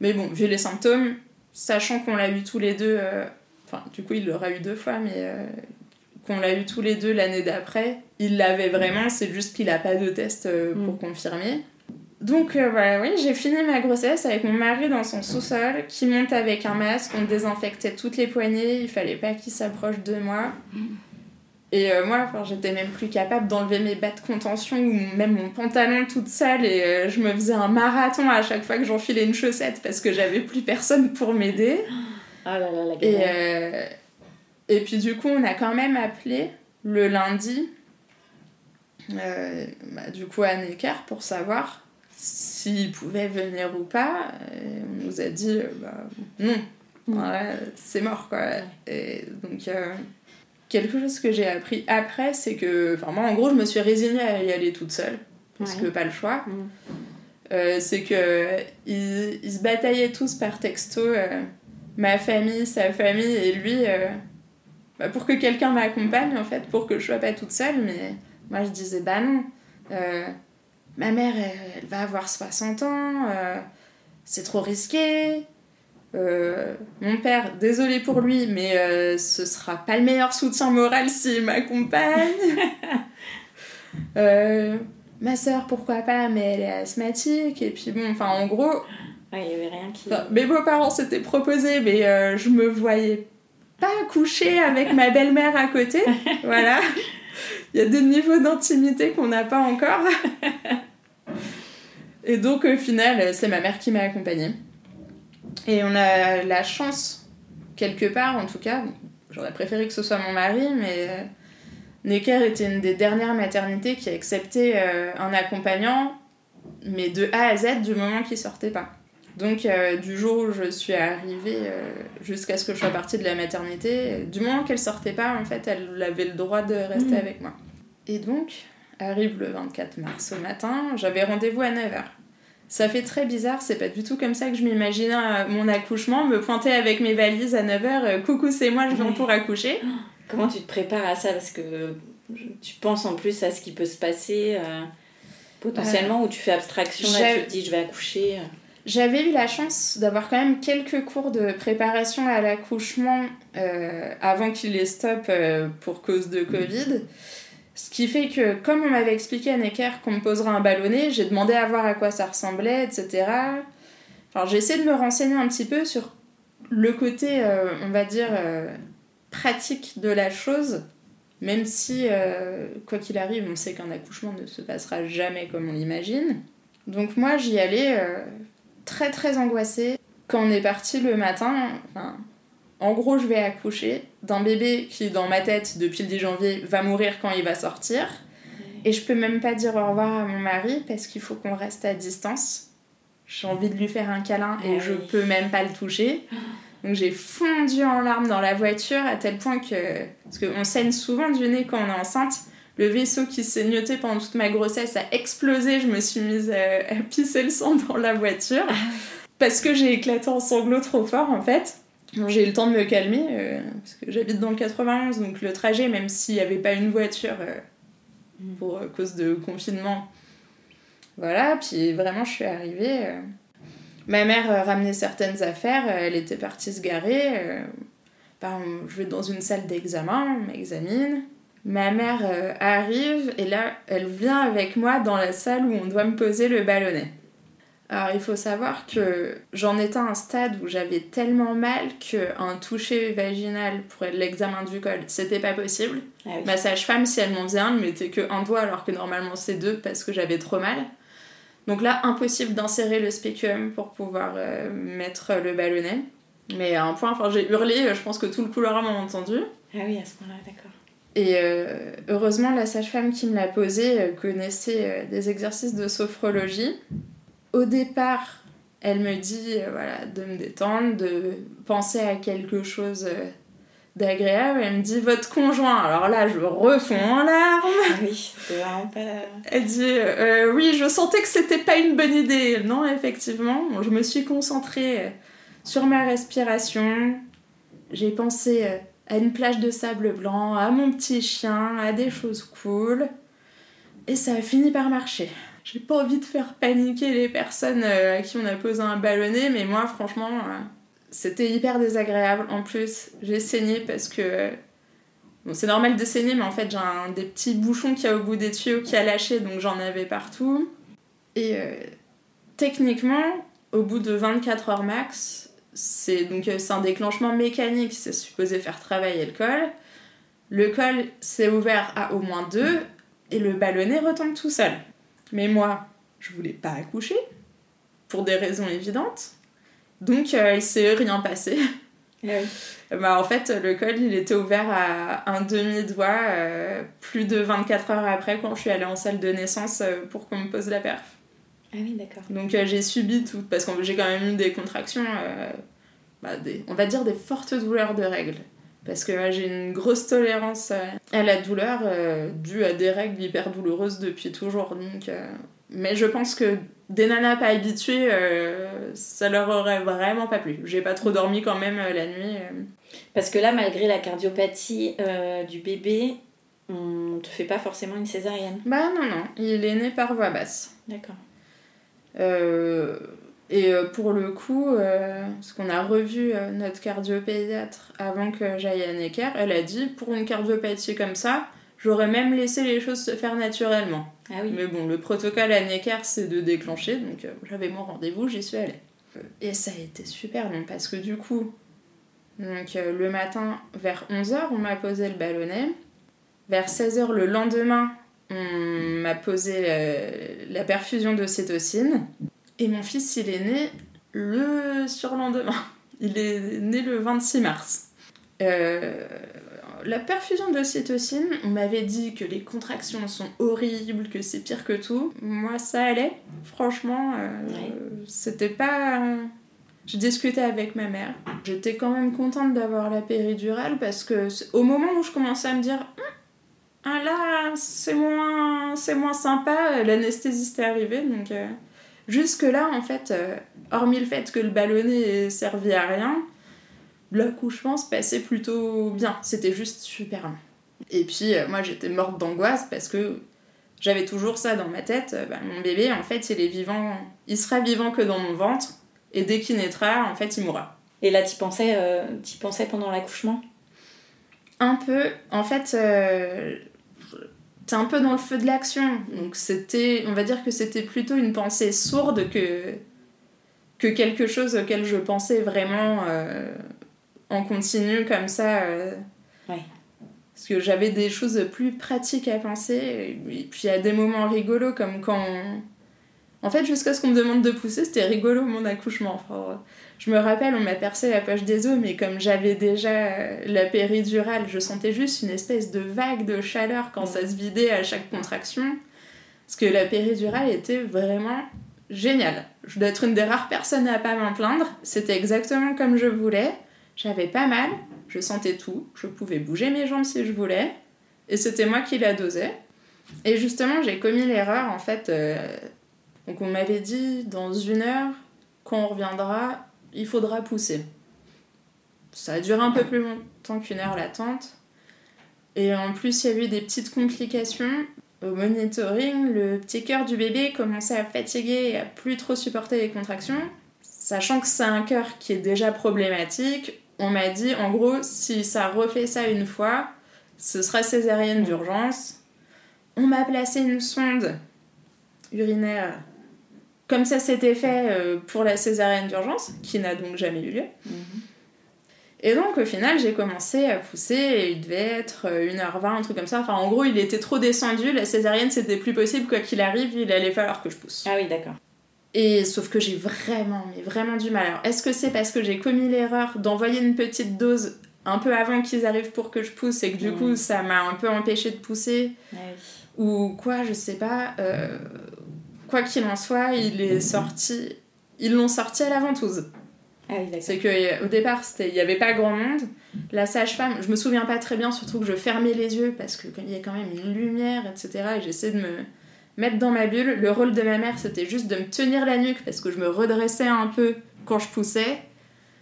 Mais bon, vu les symptômes, sachant qu'on l'a eu tous les deux, euh, enfin du coup il l'aura eu deux fois, mais euh, qu'on l'a eu tous les deux l'année d'après, il l'avait vraiment, c'est juste qu'il n'a pas de test euh, pour Mm. confirmer. Donc euh, voilà, oui, j'ai fini ma grossesse avec mon mari dans son sous-sol, qui monte avec un masque, on désinfectait toutes les poignées, il fallait pas qu'il s'approche de moi. Et euh, moi, enfin, j'étais même plus capable d'enlever mes bas de contention ou même mon pantalon toute sale et euh, je me faisais un marathon à chaque fois que j'enfilais une chaussette parce que j'avais plus personne pour m'aider. Ah là là, la Et, euh, et puis du coup, on a quand même appelé le lundi, bah, du coup, à Necker pour savoir s'il pouvait venir ou pas. Et on nous a dit, bah, non, Ouais, c'est mort quoi. Et donc, quelque chose que j'ai appris après, c'est que, enfin, moi en gros, je me suis résignée à y aller toute seule, parce Ouais. que pas le choix. Mm. Euh, c'est que ils, ils se bataillaient tous par texto, euh, ma famille, sa famille et lui, euh, bah, pour que quelqu'un m'accompagne en fait, pour que je sois pas toute seule. Mais moi je disais bah non, ma mère elle, elle va avoir 60 ans, c'est trop risqué. Euh, mon père, désolé pour lui, mais euh, ce sera pas le meilleur soutien moral s'il m'accompagne. Euh, ma soeur, pourquoi pas, mais elle est asthmatique. Et puis bon, enfin en gros, Ouais, il y avait rien qui. Mes beaux-parents s'étaient proposés, mais euh, je me voyais pas coucher avec ma belle-mère à côté. voilà. Il y a des niveaux d'intimité qu'on n'a pas encore. Et donc, au final, c'est ma mère qui m'a accompagnée. Et on a la chance, quelque part en tout cas, j'aurais préféré que ce soit mon mari, mais euh, Necker était une des dernières maternités qui a accepté euh, un accompagnant, mais de A à Z du moment qu'il sortait pas. Donc, euh, du jour où je suis arrivée euh, jusqu'à ce que je sois partie de la maternité, du moment qu'elle sortait pas, en fait, elle avait le droit de rester Mhm. avec moi. Et donc, arrive le 24 mars au matin, j'avais rendez-vous à 9h. Ça fait très bizarre, c'est pas du tout comme ça que je m'imaginais euh, mon accouchement, me pointer avec mes valises à 9h, coucou c'est moi, je viens pour accoucher. Comment tu te prépares à ça? Parce que tu penses en plus à ce qui peut se passer euh, potentiellement, ou tu fais abstraction, là tu te dis je vais accoucher. euh. J'avais eu la chance d'avoir quand même quelques cours de préparation à l'accouchement euh, avant qu'il les stoppe euh, pour cause de Covid. Ce qui fait que, comme on m'avait expliqué à Necker qu'on me poserait un ballonnet, j'ai demandé à voir à quoi ça ressemblait, etc. Enfin, j'ai essayé de me renseigner un petit peu sur le côté, euh, on va dire, euh, pratique de la chose, même si, euh, quoi qu'il arrive, on sait qu'un accouchement ne se passera jamais comme on l'imagine. Donc moi, j'y allais très très angoissée. Quand on est parti le matin, enfin, en gros, je vais accoucher d'un bébé qui, dans ma tête, depuis le 10 janvier, va mourir quand il va sortir. Et je peux même pas dire au revoir à mon mari parce qu'il faut qu'on reste à distance. J'ai envie de lui faire un câlin et Ah je peux même pas le toucher. Donc j'ai fondu en larmes dans la voiture à tel point que. Parce qu'on saigne souvent du nez quand on est enceinte. Le vaisseau qui saignotait pendant toute ma grossesse a explosé. Je me suis mise à, à pisser le sang dans la voiture. Parce que j'ai éclaté en sanglots trop fort en fait. J'ai eu le temps de me calmer euh, parce que j'habite dans le 91 donc le trajet même s'il n'y avait pas une voiture euh, pour euh, cause de confinement voilà puis vraiment je suis arrivée ma mère ramenait certaines affaires elle était partie se garer ben, je vais dans une salle d'examen on m'examine. Ma mère arrive et là elle vient avec moi dans la salle où on doit me poser le ballonnet alors il faut savoir que j'en étais à un stade où j'avais tellement mal qu'un toucher vaginal pour l'examen du col, c'était pas possible. Ah oui. Ma sage-femme, si elle m'en faisait un, ne mettait que un doigt alors que normalement c'est deux parce que j'avais trop mal. Donc là, impossible d'insérer le spéculum pour pouvoir euh, mettre le ballonnet. Mais à un point, enfin j'ai hurlé, je pense que tout le couloir m'a entendu. Ah oui, à ce moment-là, d'accord. Et euh, heureusement, la sage-femme qui me l'a posé euh, connaissait des exercices de sophrologie. Au départ, elle me dit euh, voilà, de me détendre, de penser à quelque chose euh, d'agréable. Elle me dit votre conjoint. Alors là, je refonds en larmes. Ah oui, c'était vraiment pas. Elle dit euh, oui, je sentais que c'était pas une bonne idée. Non, effectivement, Bon, je me suis concentrée sur ma respiration. J'ai pensé à une plage de sable blanc, à mon petit chien, à des choses cool. Et ça a fini par marcher. J'ai pas envie de faire paniquer les personnes euh, à qui on a posé un ballonnet, mais moi, franchement, euh, c'était hyper désagréable. En plus, j'ai saigné parce que Bon, c'est normal de saigner, mais en fait, j'ai un des petits bouchons qu'il y a au bout des tuyaux qui a lâché, donc j'en avais partout. Et euh, techniquement, au bout de 24 heures max, c'est donc c'est un déclenchement mécanique, c'est supposé faire travailler le col. Le col s'est ouvert à au moins deux, et le ballonnet retombe tout seul. Mais moi, je voulais pas accoucher, pour des raisons évidentes. Donc, euh, il s'est rien passé. Ah. Bah, en fait, le col, il était ouvert à un demi-doigt euh, plus de 24 heures après quand je suis allée en salle de naissance euh, pour qu'on me pose la perf. Ah oui, d'accord. Donc euh, j'ai subi tout, parce que j'ai quand même eu des contractions, bah, des, on va dire des fortes douleurs de règles. Parce que j'ai une grosse tolérance à la douleur euh, due à des règles hyper douloureuses depuis toujours. Donc, euh, mais je pense que des nanas pas habituées, euh, ça leur aurait vraiment pas plu. J'ai pas trop dormi quand même la nuit. Parce que là, malgré la cardiopathie du bébé, on te fait pas forcément une césarienne. Bah non, non, il est né par voie basse. D'accord. Et euh, pour le coup, euh, parce qu'on a revu euh, notre cardiopédiatre avant que j'aille à Necker, elle a dit pour une cardiopathie comme ça, j'aurais même laissé les choses se faire naturellement. Ah oui. Mais bon, le protocole à Necker, c'est de déclencher, donc j'avais mon rendez-vous, j'y suis allée. Et ça a été super long parce que du coup, donc, le matin, vers 11h, on m'a posé le ballonnet. Vers 16h le lendemain, on m'a posé euh, la perfusion d'ocytocine. Et mon fils, il est né le surlendemain. Il est né le 26 mars. Euh, la perfusion d'ocytocine, on m'avait dit que les contractions sont horribles, que c'est pire que tout. Moi, ça allait. Franchement, euh, Ouais. c'était pas. Je discutais avec ma mère. J'étais quand même contente d'avoir la péridurale parce que au moment où je commençais à me dire Hum, ah là c'est moins c'est moins sympa, l'anesthésiste est arrivée donc euh, jusque là en fait euh, hormis le fait que le ballonnet ait servi à rien, l'accouchement se passait plutôt bien. C'était juste super long. Et puis euh, moi j'étais morte d'angoisse parce que j'avais toujours ça dans ma tête. euh, bah, mon bébé en fait il est vivant, il sera vivant que dans mon ventre et dès qu'il naîtra en fait il mourra. Et là, tu pensais, euh, t'y pensais pendant l'accouchement? Un peu, en fait, t'es un peu dans le feu de l'action. Donc c'était, on va dire que c'était plutôt une pensée sourde que, que quelque chose auquel je pensais vraiment euh, en continu comme ça. euh. Ouais. Parce que j'avais des choses plus pratiques à penser. Et puis il y a des moments rigolos comme quand... on- En fait, jusqu'à ce qu'on me demande de pousser, c'était rigolo mon accouchement. Enfin, je me rappelle, on m'a percé la poche des os, mais comme j'avais déjà euh, la péridurale, je sentais juste une espèce de vague de chaleur quand ça se vidait à chaque contraction. Parce que la péridurale était vraiment géniale. Je dois être une des rares personnes à pas m'en plaindre. C'était exactement comme je voulais. J'avais pas mal, je sentais tout, je pouvais bouger mes jambes si je voulais, et c'était moi qui la dosais. Et justement, j'ai commis l'erreur en fait. euh, donc on m'avait dit dans une heure, quand on reviendra, il faudra pousser. Ça a duré un peu plus longtemps qu'une heure l'attente. Et en plus, il y a eu des petites complications. Au monitoring, le petit cœur du bébé commençait à fatiguer et à plus trop supporter les contractions. Sachant que c'est un cœur qui est déjà problématique, on m'a dit en gros, si ça refait ça une fois, ce sera césarienne d'urgence. On m'a placé une sonde urinaire comme ça s'était fait euh, pour la césarienne d'urgence, qui n'a donc jamais eu lieu. Et donc au final, j'ai commencé à pousser et il devait être euh, 1h20, un truc comme ça. Enfin, en gros, il était trop descendu, la césarienne c'était plus possible, quoi qu'il arrive, il allait falloir que je pousse. Ah oui, d'accord. Et sauf que j'ai vraiment, mais vraiment du mal. Alors, est-ce que c'est parce que j'ai commis l'erreur d'envoyer une petite dose un peu avant qu'ils arrivent pour que je pousse et que du Mhm. coup ça m'a un peu empêché de pousser Ah ou quoi, je sais pas. euh, quoi qu'il en soit, il est sorti. Ils l'ont sorti à la ventouse. Ah oui, d'accord. C'est que au départ, c'était- il n'y avait pas grand monde. La sage-femme, je me souviens pas très bien, surtout que je fermais les yeux parce qu'il y a quand même une lumière, etc. Et j'essaie de me mettre dans ma bulle. Le rôle de ma mère, c'était juste de me tenir la nuque parce que je me redressais un peu quand je poussais.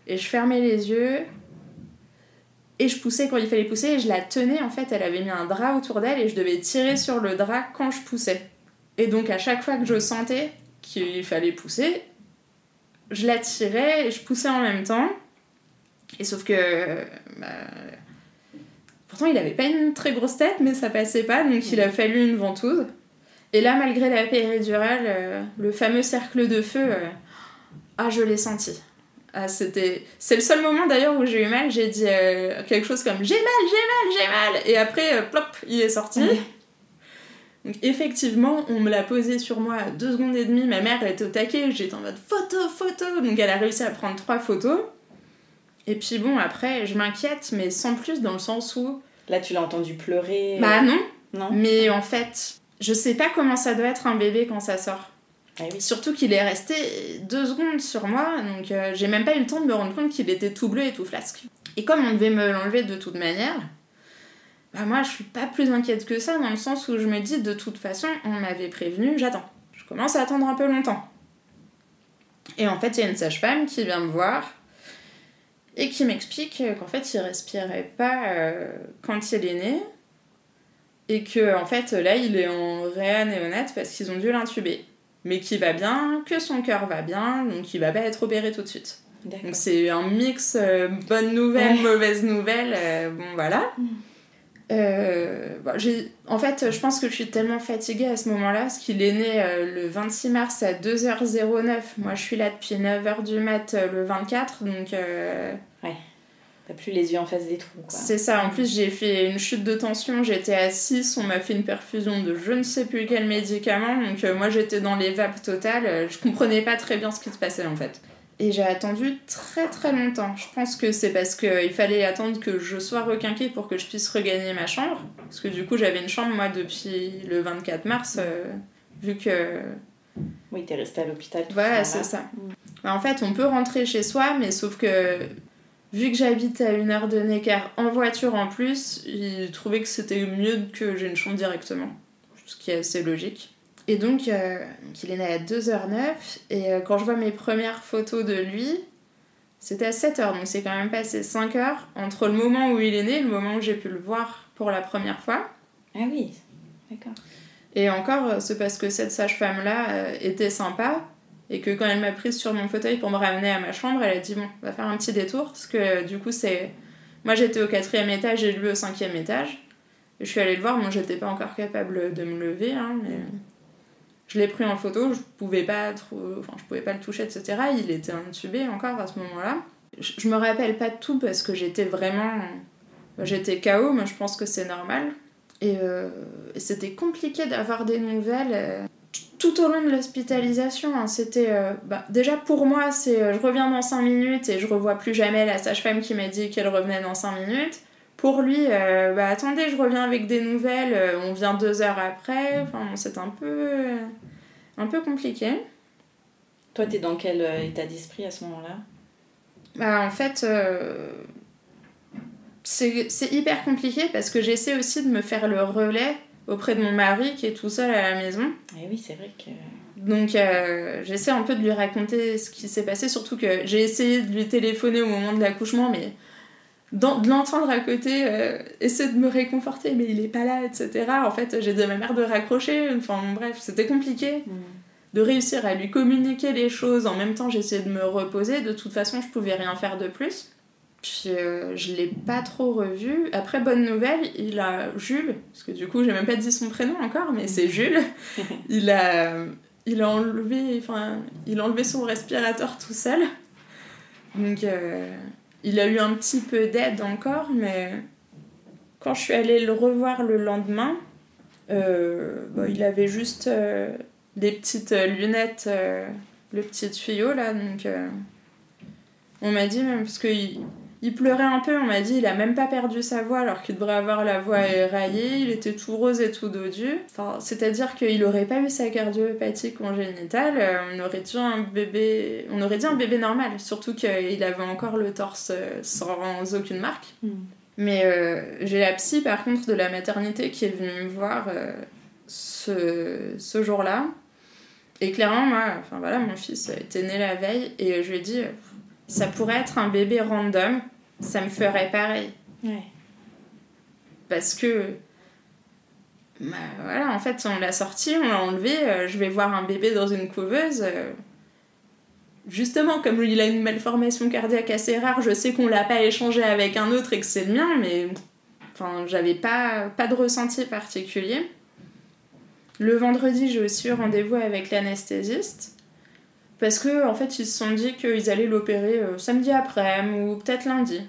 Et je fermais les yeux. Et je poussais quand il fallait pousser et je la tenais. En fait, elle avait mis un drap autour d'elle et je devais tirer sur le drap quand je poussais. Et donc, à chaque fois que je sentais qu'il fallait pousser, je la tirais et je poussais en même temps. Et sauf que. bah, pourtant, il avait pas une très grosse tête, mais ça passait pas, donc il a fallu une ventouse. Et là, malgré la péridurale, euh, le fameux cercle de feu, euh, ah, je l'ai senti. Ah, c'était... C'est le seul moment d'ailleurs où j'ai eu mal, j'ai dit euh, quelque chose comme j'ai mal, j'ai mal, j'ai mal, et après, plop, il est sorti. Donc effectivement, on me l'a posé sur moi à deux secondes et demie. Ma mère elle était au taquet, j'étais en mode photo, photo. Donc elle a réussi à prendre trois photos. Et puis bon, après, je m'inquiète, mais sans plus dans le sens où. Là, tu l'as entendu pleurer. Bah non, non mais en fait, je sais pas comment ça doit être un bébé quand ça sort. Ah oui. Surtout qu'il est resté deux secondes sur moi, donc euh, j'ai même pas eu le temps de me rendre compte qu'il était tout bleu et tout flasque. Et comme on devait me l'enlever de toute manière, bah moi je suis pas plus inquiète que ça dans le sens où je me dis de toute façon on m'avait prévenu, j'attends. Je commence à attendre un peu longtemps. Et en fait il y a une sage-femme qui vient me voir et qui m'explique qu'en fait il respirait pas euh, quand il est né et que en fait là il est en réa néonate parce qu'ils ont dû l'intuber. mais qui va bien, que son cœur va bien, donc il va pas être opéré tout de suite. Donc c'est un mix euh, bonne nouvelle, Ouais. mauvaise nouvelle, euh, bon voilà. Mm. Euh, bon, j'ai- en fait, je pense que je suis tellement fatiguée à ce moment-là, parce qu'il est né euh, le 26 mars à 2h09. Moi, je suis là depuis 9h du mat euh, le 24, donc euh, T'as plus les yeux en face des trous, quoi. c'est ça. En plus, j'ai fait une chute de tension, j'étais à 6, on m'a fait une perfusion de je ne sais plus quel médicament, donc moi j'étais dans les vapes totales, je comprenais pas très bien ce qui se passait en fait. Et j'ai attendu très très longtemps. Je pense que c'est parce qu'il fallait attendre que je sois requinquée pour que je puisse regagner ma chambre. Parce que du coup, j'avais une chambre moi depuis le 24 mars, euh, vu que Oui, t'es resté à l'hôpital. voilà, c'est ça. Bah, en fait, on peut rentrer chez soi, mais sauf que vu que j'habite à une heure de Necker en voiture en plus, il trouvait que c'était mieux que j'ai une chambre directement. Ce qui est assez logique. Et donc, euh, donc il est né à 2h09, et euh, quand je vois mes premières photos de lui, c'était à 7h, donc c'est quand même passé 5 heures entre le moment où il est né et le moment où j'ai pu le voir pour la première fois. Ah oui, d'accord. Et encore, euh, c'est parce que cette sage-femme-là euh, était sympa et que quand elle m'a prise sur mon fauteuil pour me ramener à ma chambre, elle a dit bon, on va faire un petit détour parce que du coup, c'est. Moi j'étais au quatrième étage et lui au cinquième étage. Et je suis allée le voir, moi j'étais pas encore capable de me lever, hein, mais. Je l'ai pris en photo, je pouvais pas. Enfin, je pouvais pas le toucher, etc. Il était intubé encore à ce moment-là. Je, je me rappelle pas de tout parce que j'étais vraiment. J'étais KO, mais je pense que c'est normal. Et, euh, c'était compliqué d'avoir des nouvelles euh, tout au long de l'hospitalisation. hein. C'était euh, bah, déjà pour moi, c'est je reviens dans 5 minutes et je revois plus jamais la sage-femme qui m'a dit qu'elle revenait dans 5 minutes. Pour lui, euh, bah attendez, je reviens avec des nouvelles, euh, on vient deux heures après. Enfin, c'est un peu, euh, un peu compliqué. Toi, t'es dans quel état d'esprit à ce moment-là? Bah, en fait, c'est hyper compliqué parce que j'essaie aussi de me faire le relais auprès de mon mari qui est tout seul à la maison. Eh oui, c'est vrai que. Donc euh, j'essaie un peu de lui raconter ce qui s'est passé, surtout que j'ai essayé de lui téléphoner au moment de l'accouchement, mais de l'entendre à côté, euh, essayer de me réconforter, mais il est pas là, etc. En fait, j'ai dit à ma mère de raccrocher, enfin bref, c'était compliqué de réussir à lui communiquer les choses. En même temps, j'essayais de me reposer. De toute façon, je pouvais rien faire de plus. Puis euh, je l'ai pas trop revu. Après, bonne nouvelle, il a Jules, parce que du coup, j'ai même pas dit son prénom encore, mais c'est Jules. il a, il a enlevé, enfin, il a enlevé son respirateur tout seul. Donc, euh, il a eu un petit peu d'aide encore, mais quand je suis allée le revoir le lendemain, euh, bon, il avait juste euh, des petites euh, lunettes, le petit tuyau là, donc on m'a dit même parce qu'il il pleurait un peu, on m'a dit il a même pas perdu sa voix alors qu'il devrait avoir la voix éraillée, il était tout rose et tout dodu. Enfin, c'est-à-dire qu'il aurait pas eu sa cardiopathie congénitale, euh, on aurait dit un bébé, on aurait dit un bébé normal, surtout qu'il avait encore le torse euh, sans aucune marque. Mais euh, j'ai la psy par contre de la maternité qui est venue me voir euh, ce, ce jour-là. Et clairement, moi, enfin voilà, mon fils était né la veille et je lui ai dit, ça pourrait être un bébé random, ça me ferait pareil. Ouais. Parce que, bah, voilà, en fait, on l'a sorti, on l'a enlevé, euh, je vais voir un bébé dans une couveuse. euh, justement, comme il a une malformation cardiaque assez rare, je sais qu'on l'a pas échangé avec un autre et que c'est le mien, mais enfin, j'avais pas, pas de ressenti particulier. Le vendredi, j'ai aussi rendez-vous avec l'anesthésiste. Parce que en fait, ils se sont dit qu'ils allaient l'opérer euh, samedi après ou peut-être lundi.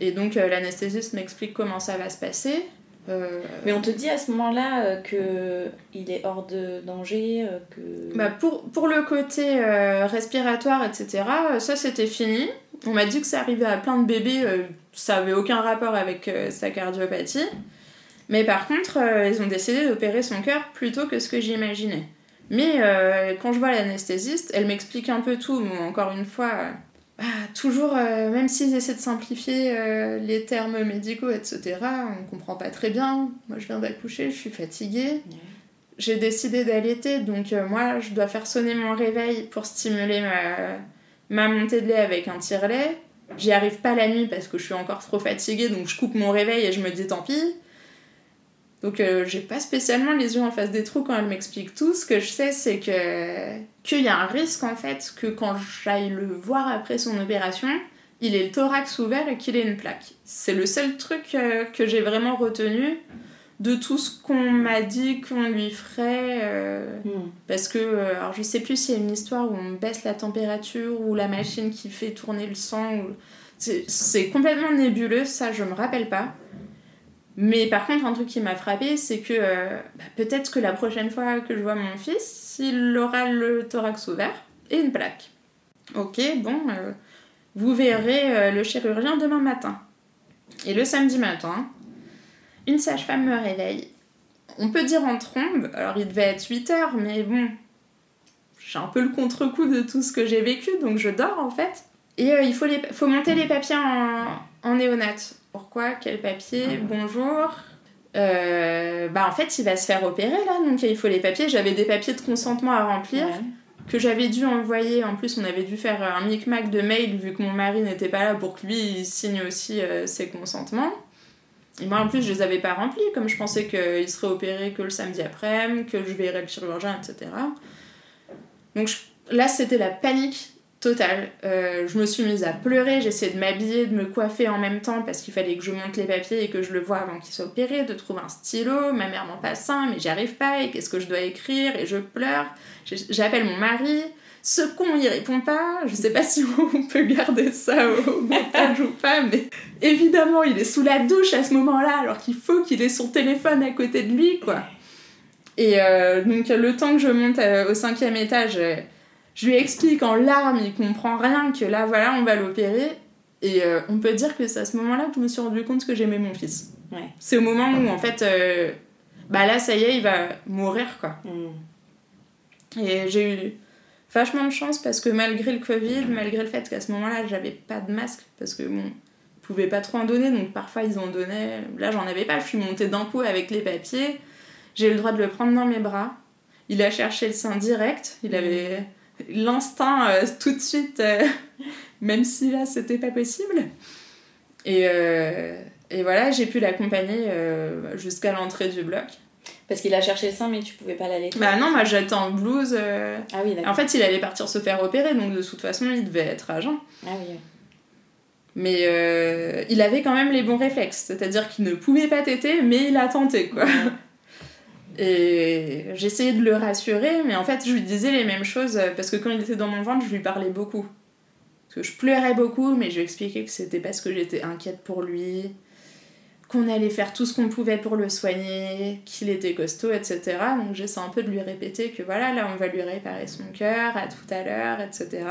Et donc, euh, l'anesthésiste m'explique comment ça va se passer. Euh, Mais on te dit à ce moment-là que il est hors de danger, que. Bah pour, pour le côté respiratoire, etc., ça c'était fini. On m'a dit que ça arrivait à plein de bébés, ça avait aucun rapport avec sa cardiopathie. Mais par contre, ils ont décidé d'opérer son cœur plus tôt que ce que j'imaginais. Mais euh, quand je vois l'anesthésiste, elle m'explique un peu tout. Bon, encore une fois, euh, bah, toujours, euh, même s'ils essaient de simplifier euh, les termes médicaux, etc., on comprend pas très bien. Moi, je viens d'accoucher, je suis fatiguée j'ai décidé d'allaiter, donc euh, moi je dois faire sonner mon réveil pour stimuler ma, ma montée de lait avec un tire-lait. J'y arrive pas la nuit parce que je suis encore trop fatiguée, donc je coupe mon réveil et je me dis tant pis. Donc euh, j'ai pas spécialement les yeux en face des trous quand elle m'explique tout. Ce que je sais, c'est que qu'il y a un risque en fait que quand j'aille le voir après son opération, il ait le thorax ouvert et qu'il ait une plaque. C'est le seul truc euh, que j'ai vraiment retenu de tout ce qu'on m'a dit qu'on lui ferait. euh, Hmm. Parce que, alors je sais plus s'il y a une histoire où on baisse la température ou la machine qui fait tourner le sang. ou- c'est complètement nébuleux, ça je me rappelle pas. Mais par contre, un truc qui m'a frappé, c'est que euh, bah, peut-être que la prochaine fois que je vois mon fils, il aura le thorax ouvert et une plaque. Ok, bon, euh, vous verrez euh, le chirurgien demain matin. Et le samedi matin, une sage-femme me réveille. On peut dire en trombe, alors il devait être 8 heures, mais bon, j'ai un peu le contre-coup de tout ce que j'ai vécu, donc je dors en fait. Et il faut, les, faut monter les papiers en, en néonate. Pourquoi? Quel papier? Bonjour. Euh, bah en fait il va se faire opérer là, donc il faut les papiers. J'avais des papiers de consentement à remplir Ouais. que j'avais dû envoyer. En plus, on avait dû faire un micmac de mail vu que mon mari n'était pas là pour que lui il signe aussi euh, ses consentements. Et moi, en plus, je les avais pas remplis, comme je pensais qu'il serait opéré que le samedi après, que je verrais le chirurgien, etc. Donc je- là, c'était la panique totale. Euh, je me suis mise à pleurer, j'essayais de m'habiller, de me coiffer en même temps parce qu'il fallait que je monte les papiers et que je le vois avant qu'il soit opéré, de trouver un stylo. Ma mère m'en passe un, mais j'y arrive pas. Et qu'est-ce que je dois écrire Et je pleure. J'appelle mon mari. Ce con, il répond pas. Je sais pas si on peut garder ça au montage ou pas, mais évidemment, il est sous la douche à ce moment-là, alors qu'il faut qu'il ait son téléphone à côté de lui, quoi. Et euh, donc, le temps que je monte euh, au cinquième étage, je lui explique en larmes, il comprend rien, que là, voilà, on va l'opérer. Et euh, on peut dire que c'est à ce moment-là que je me suis rendu compte que j'aimais mon fils. Ouais. C'est au moment où, en fait, euh, bah là, ça y est, il va mourir, quoi. Hmm. Et j'ai eu vachement de chance parce que malgré le Covid, malgré le fait qu'à ce moment-là, j'avais pas de masque, parce que bon, pouvaient pas trop en donner, donc parfois ils en donnaient. Là, j'en avais pas, je suis montée d'un coup avec les papiers. J'ai eu le droit de le prendre dans mes bras. Il a cherché le sein direct, il avait l'instinct euh, tout de suite, euh, même si là, c'était pas possible. Et, euh, et voilà, j'ai pu l'accompagner jusqu'à l'entrée du bloc. Parce qu'il a cherché sein, mais tu pouvais pas l'allaiter. Bah non, moi j'étais en blouse. euh, Ah oui, d'accord. En fait, il allait partir se faire opérer, donc de toute façon, il devait être jeun. Ah oui. Mais euh, il avait quand même les bons réflexes, c'est-à-dire qu'il ne pouvait pas téter, mais il a tenté, quoi. Et j'essayais de le rassurer, mais en fait, je lui disais les mêmes choses, euh, parce que quand il était dans mon ventre, je lui parlais beaucoup. Parce que je pleurais beaucoup, mais je lui expliquais que c'était parce que j'étais inquiète pour lui, qu'on allait faire tout ce qu'on pouvait pour le soigner, qu'il était costaud, etc. Donc j'essaie un peu de lui répéter que voilà, là, on va lui réparer son cœur, à tout à l'heure, etc.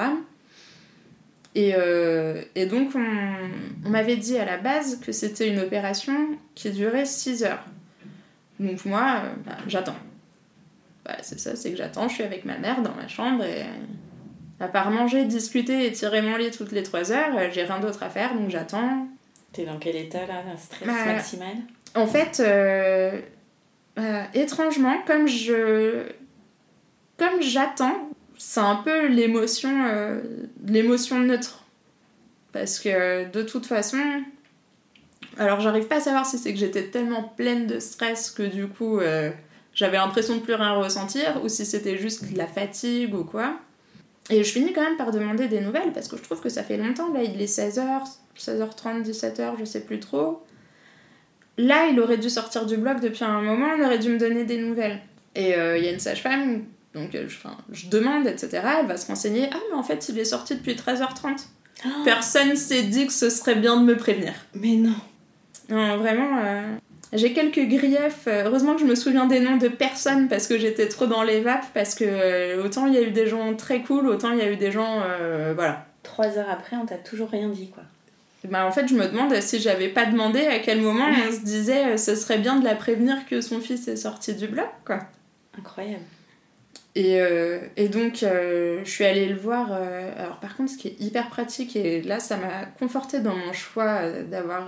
Et, euh, et donc, on, on m'avait dit à la base que c'était une opération qui durait 6 heures. Donc, moi, euh, bah, j'attends. Bah, c'est ça, c'est que j'attends. Je suis avec ma mère dans ma chambre et. À part manger, discuter et tirer mon lit toutes les 3 heures, euh, j'ai rien d'autre à faire, donc j'attends. T'es dans quel état là Un stress Bah, maximal? En fait, euh, euh, étrangement, comme je. Comme j'attends, c'est un peu l'émotion euh, l'émotion neutre. Parce que de toute façon. Alors, j'arrive pas à savoir si c'est que j'étais tellement pleine de stress que du coup euh, j'avais l'impression de plus rien ressentir ou si c'était juste de la fatigue ou quoi. Et je finis quand même par demander des nouvelles parce que je trouve que ça fait longtemps. Là, il est 16h, 16h30, 17h, je sais plus trop. Là, il aurait dû sortir du bloc depuis un moment, on aurait dû me donner des nouvelles. Et euh, il y a une sage-femme, donc euh, je, enfin, je demande, etc. Elle va se renseigner. Ah, mais en fait, il est sorti depuis 13h30. Personne s'est dit que ce serait bien de me prévenir. Mais non Non, vraiment, euh, j'ai quelques griefs. Euh, Heureusement que je me souviens des noms de personnes parce que j'étais trop dans les vapes. Parce que euh, autant il y a eu des gens très cool, autant il y a eu des gens. euh, voilà. Trois heures après, on t'a toujours rien dit quoi. Ben, en fait, je me demande si j'avais pas demandé à quel moment on se disait ce serait bien de la prévenir que son fils est sorti du bloc, quoi. Incroyable. Et, euh, et donc, euh, je suis allée le voir. euh, alors, par contre, ce qui est hyper pratique, et là, ça m'a conforté dans mon choix d'avoir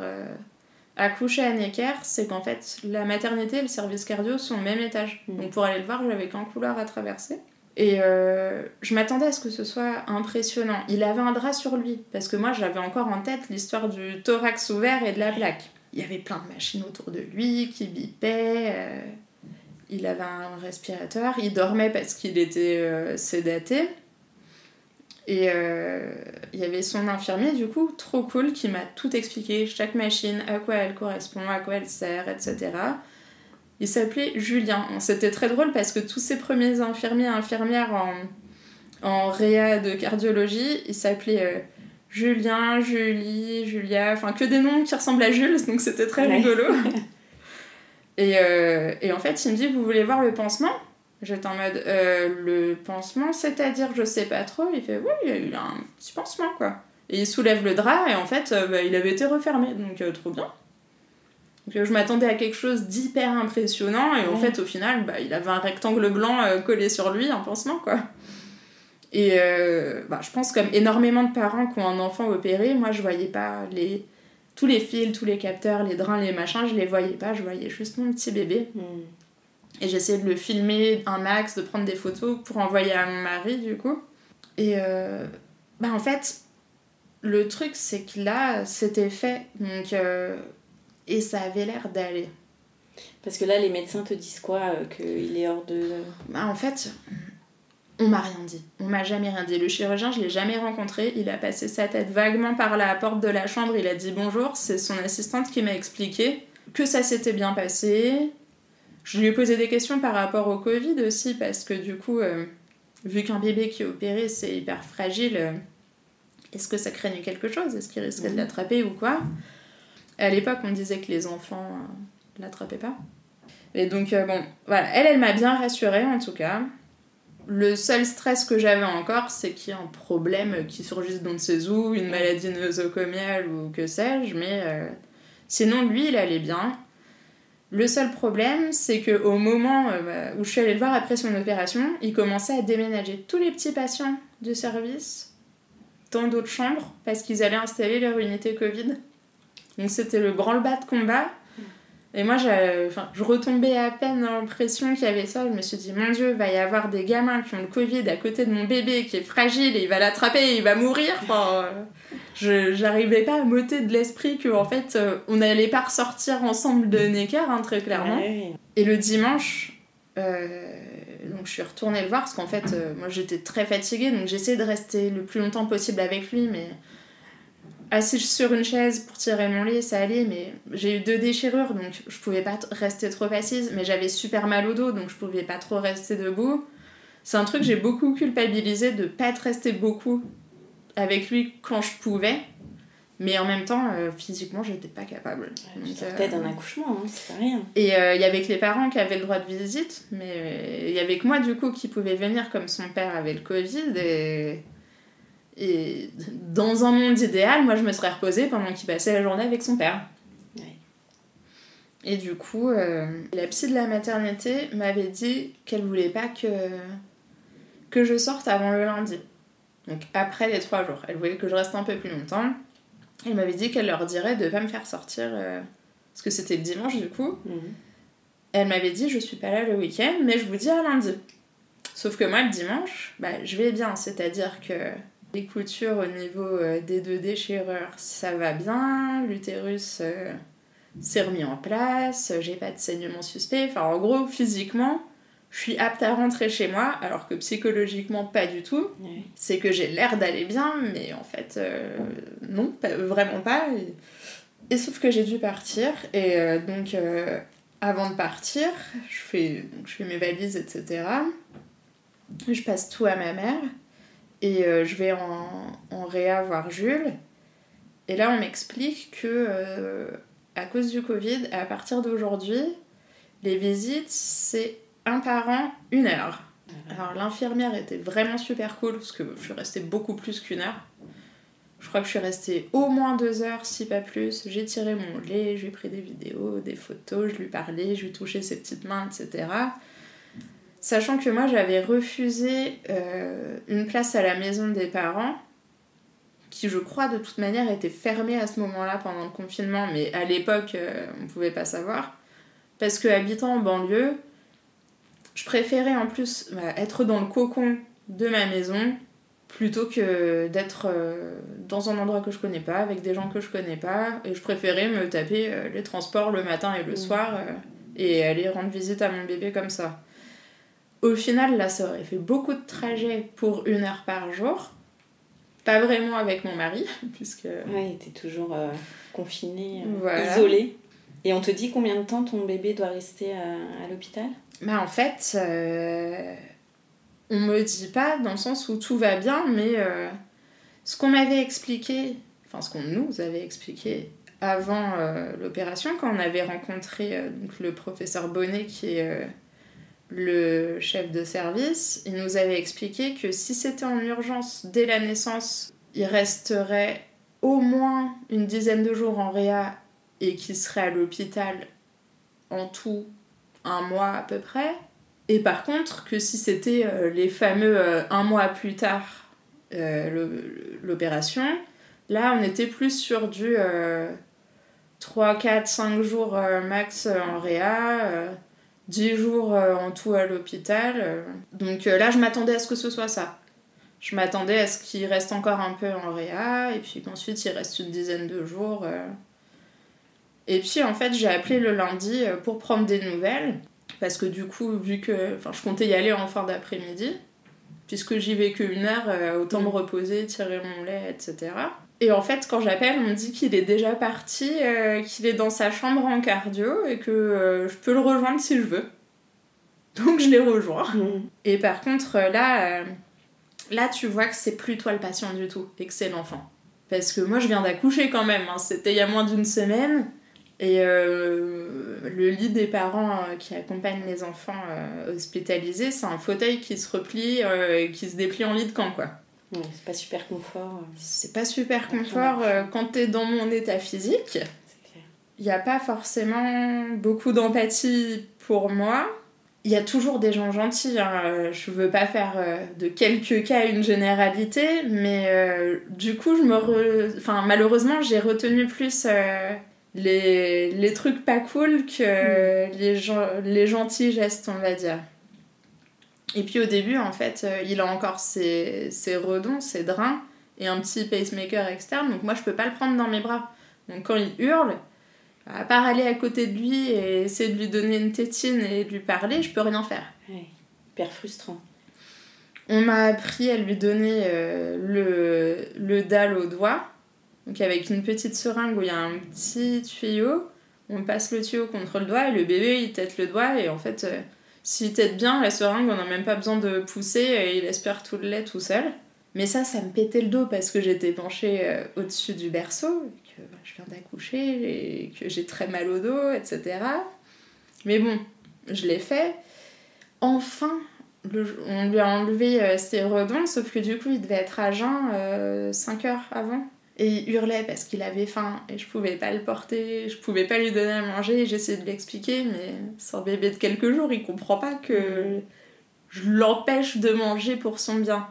accouché à Necker, c'est qu'en fait, la maternité et le service cardio sont au même étage. Mhm. Donc, pour aller le voir, j'avais qu'un couloir à traverser. Et euh, je m'attendais à ce que ce soit impressionnant. Il avait un drap sur lui, parce que moi, j'avais encore en tête l'histoire du thorax ouvert et de la plaque. il y avait plein de machines autour de lui qui bipaient. euh, il avait un respirateur. Il dormait parce qu'il était euh, sédaté. Et euh, il y avait son infirmier, du coup, trop cool, qui m'a tout expliqué, chaque machine, à quoi elle correspond, à quoi elle sert, etc. Il s'appelait Julien. C'était très drôle parce que tous ces premiers infirmiers et infirmières en, en réa de cardiologie, ils s'appelaient euh, Julien, Julie, Julia, enfin que des noms qui ressemblent à Jules, donc c'était très Ouais. rigolo. et, euh, et en fait, il me dit Vous voulez voir le pansement? J'étais en mode Euh, Le pansement, c'est-à-dire, je sais pas trop. Il fait Oui, il y a eu un petit pansement, quoi. Et il soulève le drap, et en fait, euh, bah, il avait été refermé, donc euh, trop bien. Donc, je m'attendais à quelque chose d'hyper impressionnant, et en Ouais. fait, au final, bah, il avait un rectangle blanc collé sur lui, un pansement, quoi. Et bah, je pense comme énormément de parents qui ont un enfant opéré, moi je voyais pas les tous les fils, tous les capteurs, les drains, les machins, je les voyais pas, je voyais juste mon petit bébé. Mm. Et j'essayais de le filmer un max, de prendre des photos pour envoyer à mon mari du coup. Et euh, bah en fait, le truc c'est que là c'était fait, donc euh, et ça avait l'air d'aller. Parce que là, les médecins te disent quoi euh, Qu'il est hors de. Bah en fait, on m'a rien dit. On m'a jamais rien dit. Le chirurgien, je l'ai jamais rencontré. Il a passé sa tête vaguement par la porte de la chambre. Il a dit bonjour. C'est son assistante qui m'a expliqué que ça s'était bien passé. Je lui ai posé des questions par rapport au Covid aussi, parce que du coup, euh, vu qu'un bébé qui est opéré, c'est hyper fragile, euh, est-ce que ça craignait quelque chose? Est-ce qu'il risquait de Mhm. l'attraper ou quoi? À l'époque, on disait que les enfants euh, l'attrapaient pas. Et donc, bon, voilà, elle, elle m'a bien rassurée en tout cas. Le seul stress que j'avais encore, c'est qu'il y a un problème qui surgisse d'on ne sait où, une maladie nosocomiale ou que sais-je, mais euh, sinon, lui, il allait bien. Le seul problème, c'est qu'au moment euh, bah, où je suis allée le voir après son opération, il commençait à déménager tous les petits patients du service dans d'autres chambres parce qu'ils allaient installer leur unité Covid. Donc c'était le branle-bas de combat. Et moi, enfin, je retombais à peine dans l'impression qu'il y avait ça. Je me suis dit, mon Dieu, va y avoir des gamins qui ont le Covid à côté de mon bébé qui est fragile et il va l'attraper et il va mourir. Enfin, euh, je j'arrivais pas à m'ôter de l'esprit que en fait, euh, on n'allait pas ressortir ensemble de Necker, hein, très clairement. Ouais. Et le dimanche, euh, donc je suis retournée le voir parce qu'en fait, moi j'étais très fatiguée, donc j'essayais de rester le plus longtemps possible avec lui, mais assise sur une chaise pour tirer mon lit, ça allait, mais j'ai eu deux déchirures, donc je pouvais pas rester trop assise, mais j'avais super mal au dos, donc je pouvais pas trop rester debout. C'est un truc que j'ai beaucoup culpabilisé de pas être restée beaucoup avec lui quand je pouvais, mais en même temps, euh, physiquement, j'étais pas capable. Euh, d'un accouchement, hein, c'est pas rien. et euh, il y avait que les parents qui avaient le droit de visite, mais euh, il y avait que moi du coup qui pouvait venir comme son père avait le Covid. Et, et dans un monde idéal, moi je me serais reposée pendant qu'il passait la journée avec son père. Ouais. Et du coup, euh, la psy de la maternité m'avait dit qu'elle voulait pas que, que je sorte avant le lundi. Donc après les trois jours. Elle voulait que je reste un peu plus longtemps. Elle m'avait dit qu'elle leur dirait de pas me faire sortir, euh, parce que c'était le dimanche du coup. Mhm. Elle m'avait dit je suis pas là le week-end, mais je vous dis à lundi. Sauf que moi le dimanche, bah, je vais bien, c'est-à-dire que les coutures au niveau euh, des deux déchirures, ça va bien, l'utérus euh, s'est remis en place, j'ai pas de saignement suspect, enfin en gros physiquement, je suis apte à rentrer chez moi, alors que psychologiquement pas du tout. C'est que j'ai l'air d'aller bien, mais en fait euh, non, pas- vraiment pas. Et, et sauf que j'ai dû partir, et euh, donc avant de partir, je fais, je fais mes valises, etc. Je passe tout à ma mère et euh, je vais en, en réa voir Jules. Et là, on m'explique que euh, à cause du Covid, à partir d'aujourd'hui, les visites, c'est un par an, une heure. Alors l'infirmière était vraiment super cool parce que je suis restée beaucoup plus qu'une heure. Je crois que je suis restée au moins deux heures, si pas plus. J'ai tiré mon lait, j'ai pris des vidéos, des photos, je lui parlais, je lui touchais ses petites mains, etc. Sachant que moi j'avais refusé euh, une place à la maison des parents, qui je crois de toute manière était fermée à ce moment-là pendant le confinement, mais à l'époque euh, on ne pouvait pas savoir. Parce que habitant en banlieue, je préférais en plus bah, être dans le cocon de ma maison plutôt que d'être euh, dans un endroit que je connais pas, avec des gens que je connais pas. Et je préférais me taper les transports le matin et le Mm. soir et aller rendre visite à mon bébé comme ça. Au final, là, ça aurait fait beaucoup de trajets pour une heure par jour. Pas vraiment avec mon mari, puisque Ouais, t'es toujours euh, confiné, euh, Voilà. isolé. Et on te dit combien de temps ton bébé doit rester à, à l'hôpital? Bah en fait, euh, on me dit pas dans le sens où tout va bien, mais euh, ce qu'on m'avait expliqué, enfin ce qu'on nous avait expliqué avant euh, l'opération, quand on avait rencontré euh, donc, le professeur Bonnet qui est euh, le chef de service, il nous avait expliqué que si c'était en urgence dès la naissance, il resterait au moins une dizaine de jours en réa et qu'il serait à l'hôpital en tout un mois à peu près. Et par contre, que si c'était euh, les fameux euh, un mois plus tard euh, l'opération, là on était plus sur du euh, 3, 4, 5 jours max en réa, 10 jours euh, en tout à l'hôpital. euh. Donc euh, là je m'attendais à ce que ce soit ça. Je m'attendais à ce qu'il reste encore un peu en réa et puis qu'ensuite il reste une dizaine de jours. Et puis en fait j'ai appelé le lundi pour prendre des nouvelles. Parce que du coup, vu que enfin, je comptais y aller en fin d'après-midi, puisque j'y vais qu'une heure, autant me reposer, tirer mon lait, etc. Et en fait, quand j'appelle, on me dit qu'il est déjà parti, euh, qu'il est dans sa chambre en cardio et que euh, je peux le rejoindre si je veux. Donc je l'ai rejoint. Et par contre, euh, là, euh, là, tu vois que c'est plus toi le patient du tout et que c'est l'enfant. Parce que moi, je viens d'accoucher quand même. hein. C'était il y a moins d'une semaine. Et le lit des parents qui accompagnent les enfants hospitalisés, c'est un fauteuil qui se replie et qui se déplie en lit de camp, quoi. Ouais, c'est pas super confort. euh, C'est pas super confort euh, quand t'es dans mon état physique. Il n'y a pas forcément beaucoup d'empathie pour moi. Il y a toujours des gens gentils. hein. Je veux pas faire euh, de quelques cas une généralité, mais euh, du coup, je me re- enfin, malheureusement, j'ai retenu plus les, les trucs pas cool que les, gen- les gentils gestes, on va dire. Et puis au début, en fait, euh, il a encore ses, ses redons, ses drains et un petit pacemaker externe, donc moi je peux pas le prendre dans mes bras. Donc quand il hurle, à part aller à côté de lui et essayer de lui donner une tétine et de lui parler, je peux rien faire. Ouais, hyper frustrant. On m'a appris à lui donner euh, le, le dalle au doigt, donc avec une petite seringue où il y a un petit tuyau. On passe le tuyau contre le doigt et le bébé il tête le doigt et en fait, euh, s'il tête bien, la seringue on n'a même pas besoin de pousser et il aspire tout le lait tout seul. Mais ça, ça me pétait le dos parce que j'étais penchée euh, au-dessus du berceau, que bah, je viens d'accoucher et que j'ai très mal au dos, etc. Mais bon, je l'ai fait. Enfin, on lui a enlevé euh, ses redons, sauf que du coup, il devait être à jeun 5 heures avant. Et il hurlait parce qu'il avait faim et je pouvais pas le porter, je pouvais pas lui donner à manger. J'essayais de l'expliquer, mais un bébé de quelques jours, il comprend pas que je l'empêche de manger pour son bien.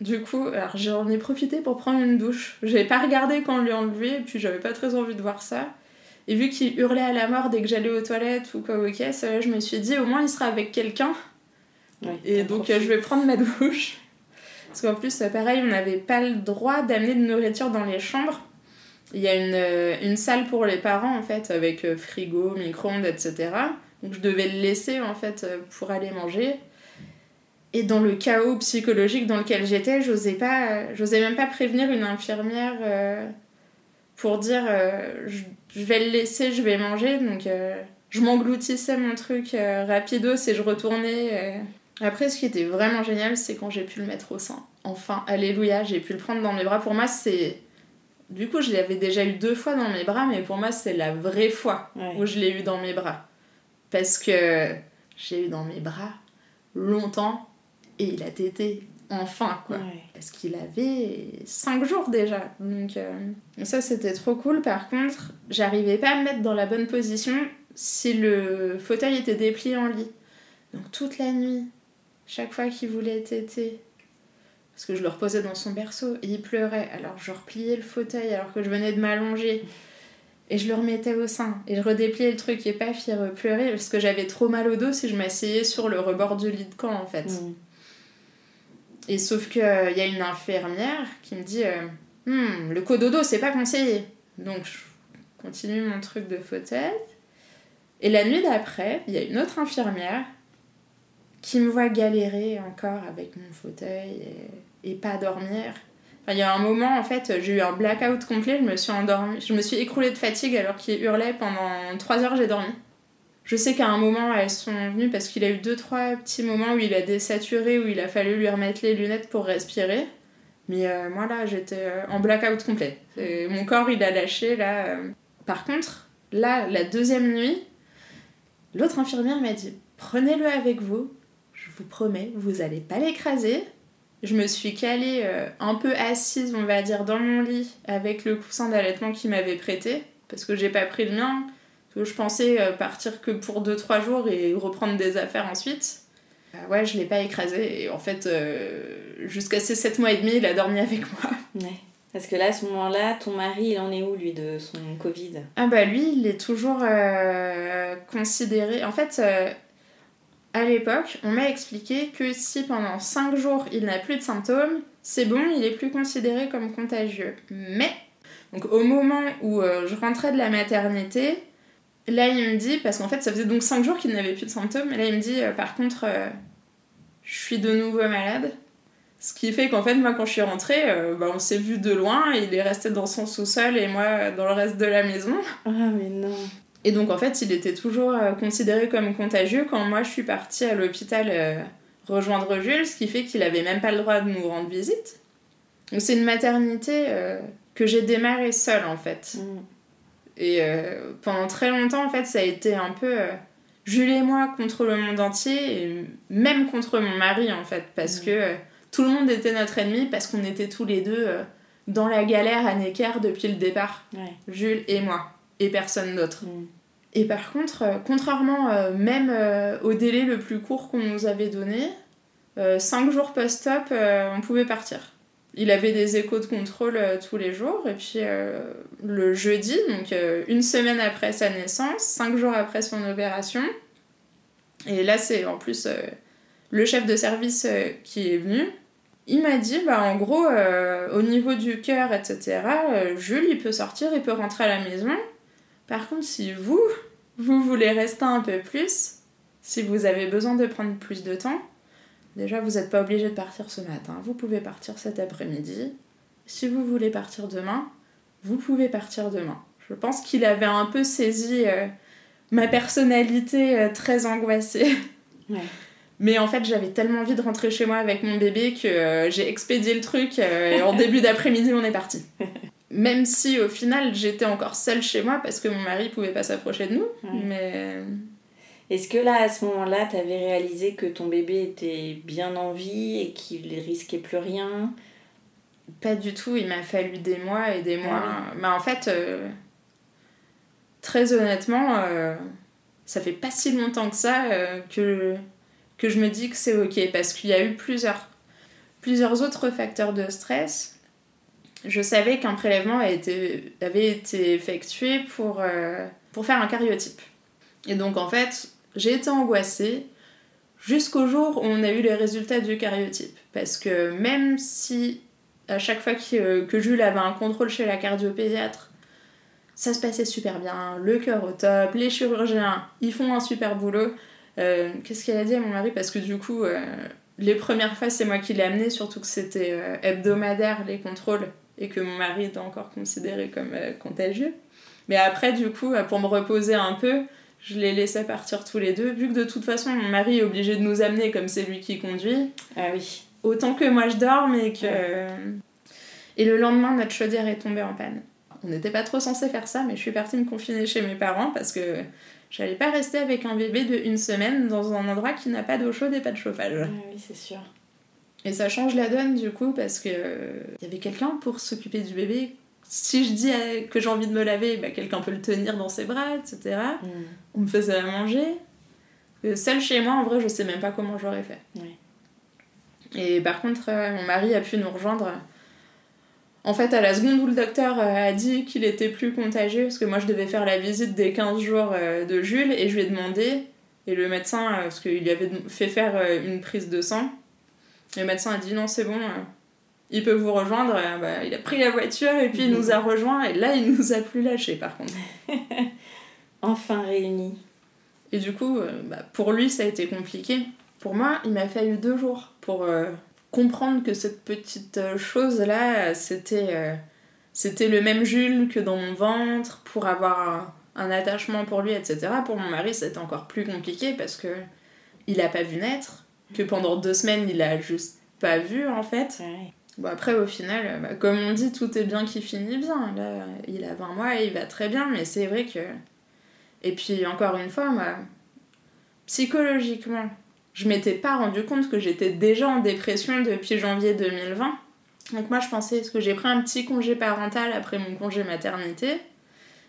Du coup, alors j'en ai profité pour prendre une douche. J'avais pas regardé quand on lui a enlevé, et puis j'avais pas très envie de voir ça. Et vu qu'il hurlait à la mort dès que j'allais aux toilettes ou quoi aux caisses, je me suis dit au moins il sera avec quelqu'un. Ouais, Et donc je vais prendre ma douche. Parce qu'en plus, pareil, on n'avait pas le droit d'amener de nourriture dans les chambres. Il y a une, euh, une salle pour les parents en fait, avec euh, frigo, micro-ondes, etc. Donc je devais le laisser en fait euh, pour aller manger. Et dans le chaos psychologique dans lequel j'étais, j'osais pas, j'osais même pas prévenir une infirmière pour dire je, vais le laisser, je vais manger. Donc je m'engloutissais mon truc rapidos et je retournais. Après, ce qui était vraiment génial, c'est quand j'ai pu le mettre au sein. Enfin, alléluia, j'ai pu le prendre dans mes bras. Pour moi, c'est. Du coup, je l'avais déjà eu deux fois dans mes bras, mais pour moi, c'est la vraie fois Ouais. où je l'ai eu dans mes bras. Parce que j'ai eu dans mes bras longtemps et il a tété enfin, quoi. Ouais. Parce qu'il avait 5 jours déjà. Donc euh, ça c'était trop cool. Par contre, j'arrivais pas à me mettre dans la bonne position si le fauteuil était déplié en lit. Donc toute la nuit, chaque fois qu'il voulait téter, parce que je le reposais dans son berceau et il pleurait, alors je repliais le fauteuil alors que je venais de m'allonger. Et je le remettais au sein. Et je redépliais le truc et paf, il repleurait parce que j'avais trop mal au dos si je m'asseyais sur le rebord du lit de camp en fait. Mm. Et sauf qu'il y a une infirmière qui me dit Hum, le cododo, c'est pas conseillé. Donc je continue mon truc de fauteuil. Et la nuit d'après, il y a une autre infirmière qui me voit galérer encore avec mon fauteuil et, pas dormir. il y a un moment, en fait, j'ai eu un blackout complet, je me suis endormie, je me suis écroulée de fatigue alors qu'il hurlait pendant 3 heures, j'ai dormi. Je sais qu'à un moment, elles sont venues parce qu'il a eu 2-3 petits moments où il a désaturé, où il a fallu lui remettre les lunettes pour respirer. Mais euh, moi, là, j'étais euh, en blackout complet. mon corps, il a lâché, là. Euh. Par contre, là, la deuxième nuit, l'autre infirmière m'a dit Prenez-le avec vous, vous promets, vous allez pas l'écraser. Je me suis calée un peu assise, on va dire, dans mon lit avec le coussin d'allaitement qu'il m'avait prêté, parce que j'ai pas pris le mien, que je pensais partir que pour 2-3 jours et reprendre des affaires ensuite. Euh, ouais, je l'ai pas écrasé. Et en fait, euh, jusqu'à ces 7 mois et demi, il a dormi avec moi. Ouais. Parce que là, à ce moment-là, ton mari, il en est où, lui, de son Covid? Ah bah lui, il est toujours euh, considéré... En fait, à l'époque, on m'a expliqué que si pendant 5 jours, il n'a plus de symptômes, c'est bon, il est plus considéré comme contagieux. Mais, donc au moment où je rentrais de la maternité, Là, il me dit, parce qu'en fait, ça faisait donc 5 jours qu'il n'avait plus de symptômes, là, il me dit, euh, par contre, euh, je suis de nouveau malade. Ce qui fait qu'en fait, moi, quand je suis rentrée, euh, bah, on s'est vu de loin, il est resté dans son sous-sol et moi dans le reste de la maison. Ah, mais non. Et donc, en fait, il était toujours considéré comme contagieux quand moi, je suis partie à l'hôpital rejoindre Jules, ce qui fait qu'il avait même pas le droit de nous rendre visite. Donc, c'est une maternité que j'ai démarrée seule, en fait. Mm. Et euh, pendant très longtemps, en fait, ça a été un peu euh, Jules et moi contre le monde entier, et même contre mon mari, en fait, parce que euh, tout le monde était notre ennemi, parce qu'on était tous les deux dans la galère à Necker depuis le départ. Jules et moi, et personne d'autre. Mm. Et par contre, contrairement même au délai le plus court qu'on nous avait donné, 5 jours post-op, on pouvait partir. Il avait des échos de contrôle euh, tous les jours. Et puis euh, le jeudi, donc euh, une semaine après sa naissance, cinq jours après son opération, et là c'est en plus le chef de service qui est venu, il m'a dit, bah en gros, au niveau du cœur, etc., Jules, il peut sortir, il peut rentrer à la maison. Par contre, si vous, vous voulez rester un peu plus, si vous avez besoin de prendre plus de temps, Déjà, vous n'êtes pas obligé de partir ce matin. Vous pouvez partir cet après-midi. Si vous voulez partir demain, vous pouvez partir demain. Je pense qu'il avait un peu saisi euh, ma personnalité euh, très angoissée. Mais en fait, j'avais tellement envie de rentrer chez moi avec mon bébé que euh, j'ai expédié le truc et en début d'après-midi, on est parti. Même si au final, j'étais encore seule chez moi parce que mon mari pouvait pas s'approcher de nous. Mais est-ce que là, à ce moment-là, tu avais réalisé que ton bébé était bien en vie et qu'il risquait plus rien? Pas du tout, il m'a fallu des mois et des mois. Ah Mais en fait, euh, très honnêtement, euh, ça fait pas si longtemps que ça euh, que, que je me dis que c'est ok parce qu'il y a eu plusieurs, plusieurs autres facteurs de stress. Je savais qu'un prélèvement avait été, effectué pour, pour faire un cariotype. Et donc en fait, j'ai été angoissée jusqu'au jour où on a eu les résultats du cariotype. Parce que même si à chaque fois que, que Jules avait un contrôle chez la cardiopédiatre, ça se passait super bien, le cœur au top, les chirurgiens, ils font un super boulot. Euh, qu'est-ce qu'elle a dit à mon mari? Parce que du coup, euh, les premières fois, c'est moi qui l'ai amené, surtout que c'était euh, hebdomadaire les contrôles et que mon mari était encore considéré comme contagieux. Mais après, du coup, pour me reposer un peu, je les laissais partir tous les deux, vu que de toute façon mon mari est obligé de nous amener comme c'est lui qui conduit. Ah oui. Autant que moi je dors, mais que. Et le lendemain, notre chaudière est tombée en panne. On n'était pas trop censé faire ça, mais je suis partie me confiner chez mes parents parce que j'allais pas rester avec un bébé de une semaine dans un endroit qui n'a pas d'eau chaude et pas de chauffage. Ah oui, c'est sûr. Et ça change la donne du coup parce que il y avait quelqu'un pour s'occuper du bébé si je dis que j'ai envie de me laver, bah, quelqu'un peut le tenir dans ses bras, etc. Mm. On me faisait à manger. Euh, seule chez moi, en vrai, je sais même pas comment j'aurais fait. Et par contre, euh, mon mari a pu nous rejoindre. En fait, à la seconde où le docteur euh, a dit qu'il était plus contagieux, parce que moi je devais faire la visite des 15 jours de Jules, et je lui ai demandé, et le médecin, parce qu'il lui avait fait faire une prise de sang, Le médecin a dit non, c'est bon, il peut vous rejoindre. Bah, il a pris la voiture et puis il nous a rejoints. Et là, il nous a plus lâchés par contre. enfin réunis. Et du coup, bah, pour lui, ça a été compliqué. Pour moi, il m'a fallu deux jours pour comprendre que cette petite chose-là, c'était c'était le même Jules que dans mon ventre, pour avoir un, attachement pour lui, etc. Pour mon mari, c'était encore plus compliqué parce que il a pas vu naître, que pendant deux semaines, il a juste pas vu en fait. Bon, après, au final, bah, comme on dit, tout est bien qui finit bien. Là, il a 20 mois et il va très bien, mais c'est vrai que. Et puis, encore une fois, moi, psychologiquement, je m'étais pas rendu compte que j'étais déjà en dépression depuis janvier 2020. Donc moi je pensais, parce que j'ai pris un petit congé parental après mon congé maternité,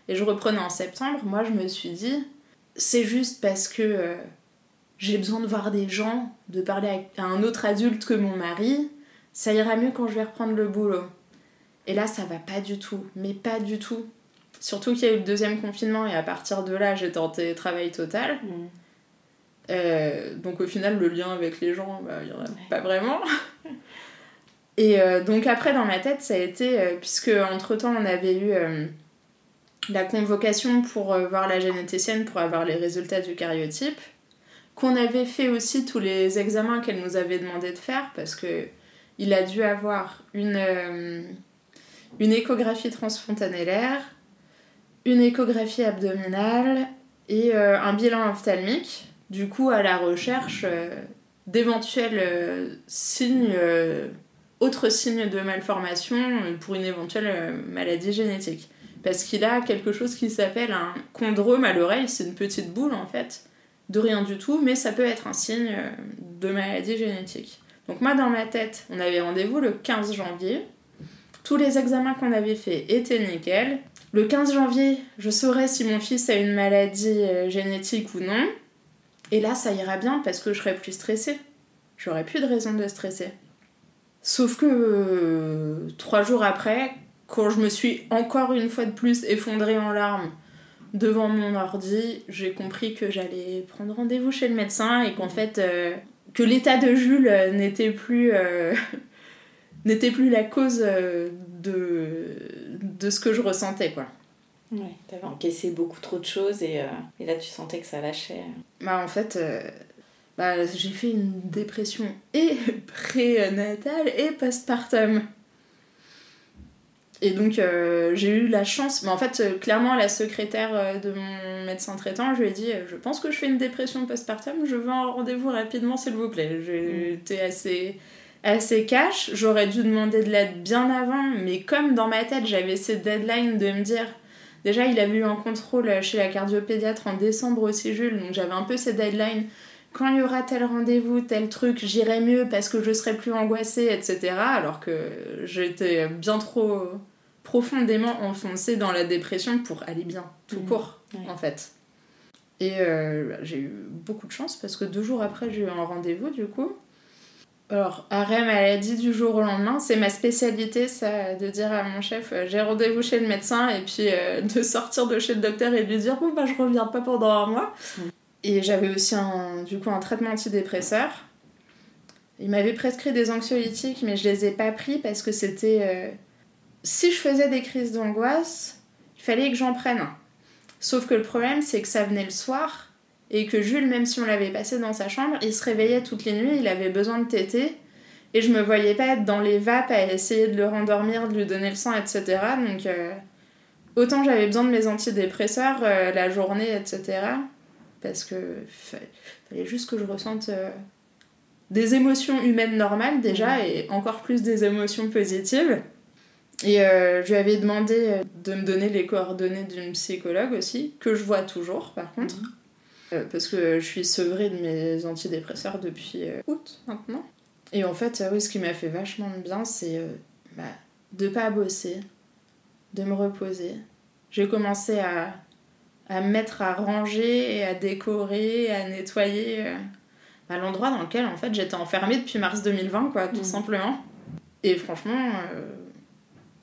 et je reprenais en septembre, moi je me suis dit, c'est juste parce que euh, j'ai besoin de voir des gens, de parler à un autre adulte que mon mari, ça ira mieux quand je vais reprendre le boulot. Et là ça va pas du tout, mais pas du tout. Surtout qu'il y a eu le deuxième confinement et à partir de là j'étais en télétravail total. Mmh. Euh, donc au final le lien avec les gens, bah, il y en a pas vraiment. Et euh, donc après, dans ma tête, ça a été, euh, puisque entre-temps, on avait eu la convocation pour voir la généticienne pour avoir les résultats du cariotype, qu'on avait fait aussi tous les examens qu'elle nous avait demandé de faire, parce que il a dû avoir une, une échographie transfontanellaire, une échographie abdominale et un bilan ophtalmique, du coup à la recherche d'éventuels signes autre signe de malformation pour une éventuelle euh, maladie génétique. Parce qu'il a quelque chose qui s'appelle un chondrome à l'oreille, c'est une petite boule en fait, de rien du tout, mais ça peut être un signe euh, de maladie génétique. Donc moi dans ma tête, on avait rendez-vous le 15 janvier, tous les examens qu'on avait faits étaient nickel. Le 15 janvier, je saurais si mon fils a une maladie euh, génétique ou non. Et là, ça ira bien parce que je serai plus stressée. J'aurais plus de raison de stresser. Sauf que euh, trois jours après, quand je me suis encore une fois de plus effondrée en larmes devant mon ordi, j'ai compris que j'allais prendre rendez-vous chez le médecin et qu'en fait, euh, que l'état de Jules euh, n'était plus, n'était plus la cause de, de ce que je ressentais, quoi. Ouais, t'avais encaissé beaucoup trop de choses et, et, là tu sentais que ça lâchait. Bah en fait, bah, j'ai fait une dépression et prénatale et postpartum. Et donc euh, j'ai eu la chance, mais en fait euh, clairement la secrétaire euh, de mon médecin traitant, je lui ai dit je pense que je fais une dépression postpartum, je veux un rendez-vous rapidement s'il vous plaît. J'étais mm. assez assez cash, j'aurais dû demander de l'aide bien avant, mais comme dans ma tête j'avais cette deadline de me dire déjà il avait eu un contrôle chez la cardiopédiatre en décembre aussi Jules, donc j'avais un peu cette deadline quand il y aura tel rendez-vous, tel truc, j'irai mieux parce que je serai plus angoissée, etc. Alors que j'étais bien trop profondément enfoncée dans la dépression pour aller bien, tout mmh. court, en fait. Et euh, j'ai eu beaucoup de chance parce que deux jours après, j'ai eu un rendez-vous, du coup. Alors, arrêt maladie du jour au lendemain, c'est ma spécialité, ça, de dire à mon chef, euh, j'ai rendez-vous chez le médecin, et puis euh, de sortir de chez le docteur et de lui dire, bon, bah, je reviens pas pendant un mois. Mmh. Et j'avais aussi un, du coup un traitement antidépresseur. Il m'avait prescrit des anxiolytiques, mais je les ai pas pris parce que c'était. Si je faisais des crises d'angoisse, il fallait que j'en prenne un. Sauf que le problème, c'est que ça venait le soir et que Jules, même si on l'avait passé dans sa chambre, il se réveillait toutes les nuits, il avait besoin de téter. Et je me voyais pas être dans les vapes à essayer de le rendormir, de lui donner le sang, etc. Donc, euh, autant j'avais besoin de mes antidépresseurs euh, la journée, etc parce que fallait juste que je ressente euh, des émotions humaines normales déjà et encore plus des émotions positives. Et euh, je lui avais demandé euh, de me donner les coordonnées d'une psychologue aussi, que je vois toujours par contre, mhm. parce que je suis sevrée de mes antidépresseurs depuis août maintenant. Et en fait, oui, ce qui m'a fait vachement de bien, c'est bah, de pas bosser, de me reposer. J'ai commencé à à mettre à ranger et à décorer, à nettoyer euh, à l'endroit dans lequel en fait j'étais enfermée depuis mars 2020 quoi, tout mm. simplement. Et franchement, euh,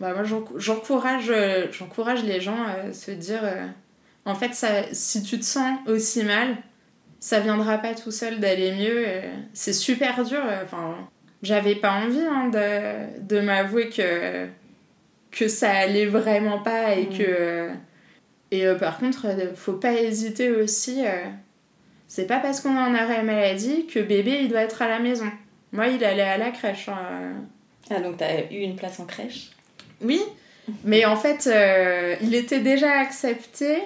bah moi j'encourage, j'encourage les gens à se dire euh, en fait ça, si tu te sens aussi mal, ça viendra pas tout seul d'aller mieux. c'est super dur. Enfin, j'avais pas envie hein, de, de m'avouer que, que ça allait vraiment pas et Mm. que. Et euh, par contre, euh, faut pas hésiter aussi. euh, c'est pas parce qu'on a un arrêt maladie que bébé il doit être à la maison. Moi, il allait à la crèche. hein. Ah, donc t'as eu une place en crèche? Oui, mais en fait, euh, il était déjà accepté.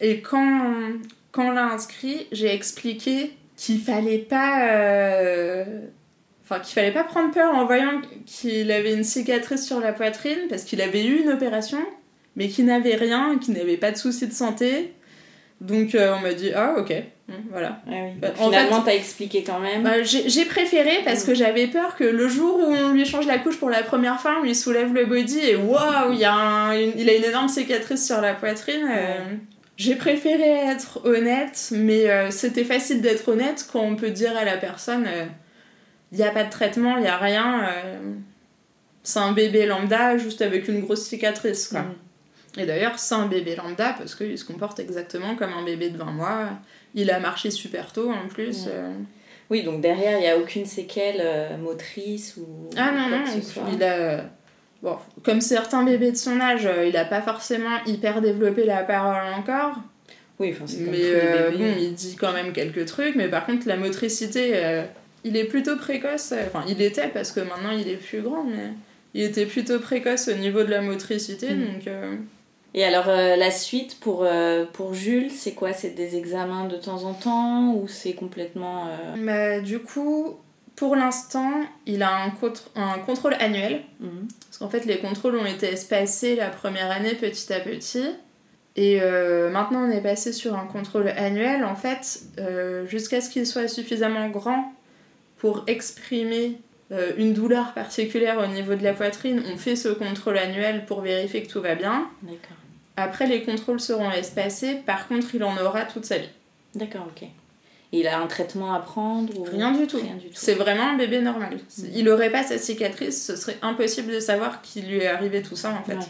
Et quand, quand on l'a inscrit, j'ai expliqué qu'il fallait pas. euh, Enfin, qu'il fallait pas prendre peur en voyant qu'il avait une cicatrice sur la poitrine parce qu'il avait eu une opération, mais qu'il n'avait rien, qu'il n'avait pas de soucis de santé. Donc euh, on m'a dit ah ok, voilà. Ah oui. Bah, finalement, t'as expliqué quand même. Bah, j'ai préféré parce que j'avais peur que le jour où on lui change la couche pour la première fois, on lui soulève le body et waouh, il, y a un- une- il a une énorme cicatrice sur la poitrine. euh, J'ai préféré être honnête, mais euh, c'était facile d'être honnête quand on peut dire à la personne il n'y a pas de traitement, il n'y a rien. euh, c'est un bébé lambda juste avec une grosse cicatrice. Quoi. Mhm. Et d'ailleurs, c'est un bébé lambda parce qu'il se comporte exactement comme un bébé de 20 mois. Il a marché super tôt en plus. Ouais. euh. Oui, donc derrière, il n'y a aucune séquelle euh, motrice ou. Ah non, non, que ce soit. il a. Bon, comme certains bébés de son âge, euh, il a pas forcément hyper développé la parole encore. Oui, enfin, c'est comme Mais euh, bon, il dit quand même quelques trucs. Mais par contre, la motricité, euh, il est plutôt précoce. euh, Enfin, il était parce que maintenant il est plus grand, mais il était plutôt précoce au niveau de la motricité. Mm. Donc, euh, Et alors, euh, la suite pour, euh, pour Jules, c'est quoi? C'est des examens de temps en temps ou c'est complètement. euh, bah, du coup, pour l'instant, il a un, contr- un contrôle annuel. mhm. Parce qu'en fait, les contrôles ont été espacés la première année petit à petit. Et maintenant, on est passé sur un contrôle annuel, en fait, jusqu'à ce qu'il soit suffisamment grand pour exprimer une douleur particulière au niveau de la poitrine. On fait ce contrôle annuel pour vérifier que tout va bien. D'accord. Après, les contrôles seront espacés. Par contre, il en aura toute sa vie. D'accord, ok. Il a un traitement à prendre ou... Rien du tout. C'est vraiment un bébé normal. Il aurait pas sa cicatrice, ce serait impossible de savoir qu'il lui est arrivé tout ça, en fait. Ouais.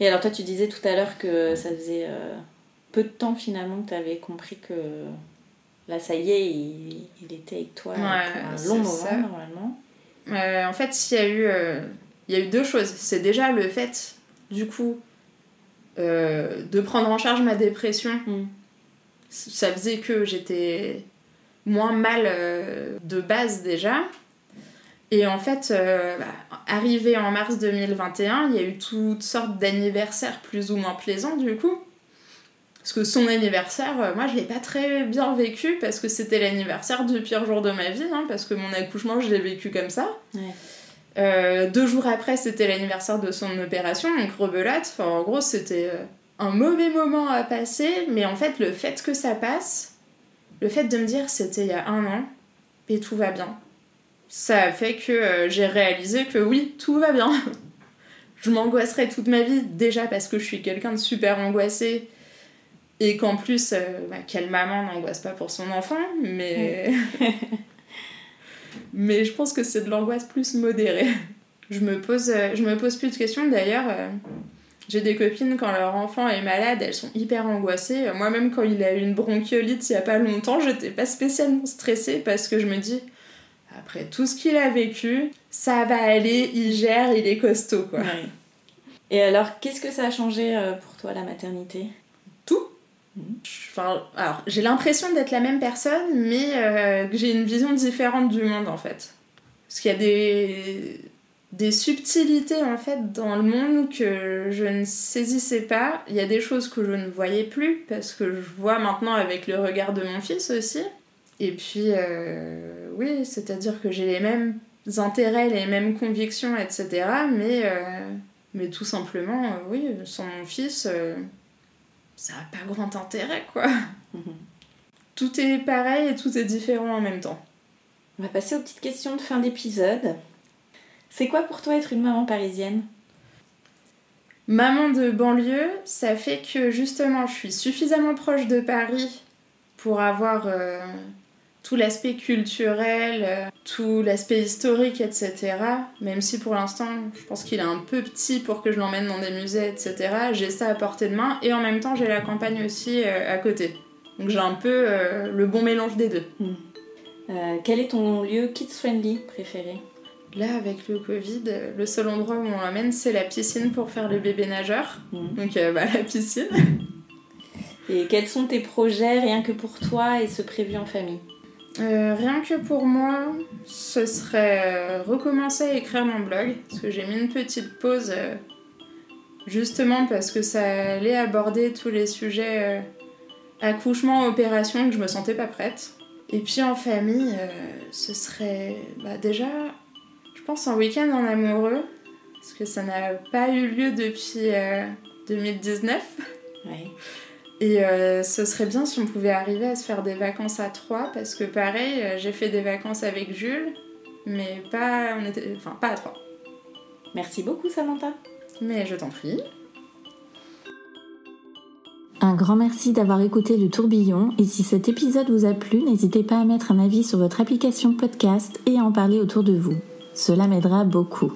Et alors, toi, tu disais tout à l'heure que ça faisait euh, peu de temps finalement que tu avais compris que là, ça y est, il, il était avec toi Ouais, pour un long moment ça. normalement. Euh, en fait, il y, a eu, euh, il y a eu deux choses. C'est déjà le fait, du coup, euh, de prendre en charge ma dépression. Mm. Ça faisait que j'étais moins mal euh, de base déjà. Et en fait, euh, bah, arrivé en mars 2021, il y a eu toutes sortes d'anniversaires plus ou moins plaisants du coup. Parce que son anniversaire, moi je l'ai pas très bien vécu parce que c'était l'anniversaire du pire jour de ma vie, hein, parce que mon accouchement je l'ai vécu comme ça. Ouais. Euh, deux jours après, c'était l'anniversaire de son opération, donc rebelote. Enfin, en gros, c'était euh, un mauvais moment à passer, mais en fait, le fait que ça passe, le fait de me dire c'était il y a un an et tout va bien, ça a fait que euh, j'ai réalisé que oui, tout va bien. je m'angoisserai toute ma vie, déjà parce que je suis quelqu'un de super angoissé et qu'en plus, euh, bah, quelle maman n'angoisse pas pour son enfant, mais. mais je pense que c'est de l'angoisse plus modérée. Je me pose, euh, je me pose plus de questions d'ailleurs. euh, j'ai des copines quand leur enfant est malade, elles sont hyper angoissées. Moi-même, quand il a eu une bronchiolite il y a pas longtemps, j'étais pas spécialement stressée parce que je me dis, après tout ce qu'il a vécu, ça va aller, il gère, il est costaud quoi. Ouais. Et alors, qu'est-ce que ça a changé euh, pour toi la maternité? Alors, j'ai l'impression d'être la même personne, mais euh, que j'ai une vision différente du monde en fait. Parce qu'il y a des, subtilités en fait dans le monde que je ne saisissais pas. Il y a des choses que je ne voyais plus parce que je vois maintenant avec le regard de mon fils aussi. Et puis, euh, oui, c'est-à-dire que j'ai les mêmes intérêts, les mêmes convictions, etc. Mais, euh, mais tout simplement, oui, sans mon fils. Ça n'a pas grand intérêt, quoi. Mhm. Tout est pareil et tout est différent en même temps. On va passer aux petites questions de fin d'épisode. C'est quoi pour toi être une maman parisienne? Maman de banlieue, ça fait que justement je suis suffisamment proche de Paris pour avoir euh, tout l'aspect culturel, euh, tout l'aspect historique, etc. Même si pour l'instant je pense qu'il est un peu petit pour que je l'emmène dans des musées, etc. J'ai ça à portée de main et en même temps j'ai la campagne aussi euh, à côté. Donc j'ai un peu euh, le bon mélange des deux. Euh, quel est ton lieu kids-friendly préféré? Là, avec le Covid, le seul endroit où on l'emmène, c'est la piscine pour faire le bébé nageur. Mhm. Donc, euh, bah, la piscine. Et quels sont tes projets rien que pour toi et ce prévu en famille? Euh, rien que pour moi, ce serait euh, recommencer à écrire mon blog. Parce que j'ai mis une petite pause, euh, justement parce que ça allait aborder tous les sujets accouchement, opération, que je me sentais pas prête. Et puis en famille, ce serait bah, déjà, je pense, un week-end en amoureux. Parce que ça n'a pas eu lieu depuis euh, 2019. Oui. Et euh, ce serait bien si on pouvait arriver à se faire des vacances à trois, parce que pareil, euh, j'ai fait des vacances avec Jules, mais pas, on était, enfin, pas à trois. Merci beaucoup Samantha. Mais je t'en prie. Un grand merci d'avoir écouté le tourbillon et si cet épisode vous a plu, n'hésitez pas à mettre un avis sur votre application podcast et à en parler autour de vous. Cela m'aidera beaucoup.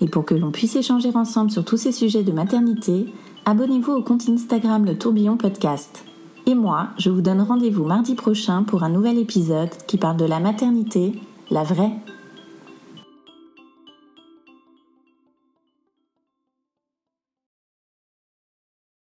Et pour que l'on puisse échanger ensemble sur tous ces sujets de maternité, abonnez-vous au compte Instagram Le Tourbillon Podcast. Et moi, je vous donne rendez-vous mardi prochain pour un nouvel épisode qui parle de la maternité, la vraie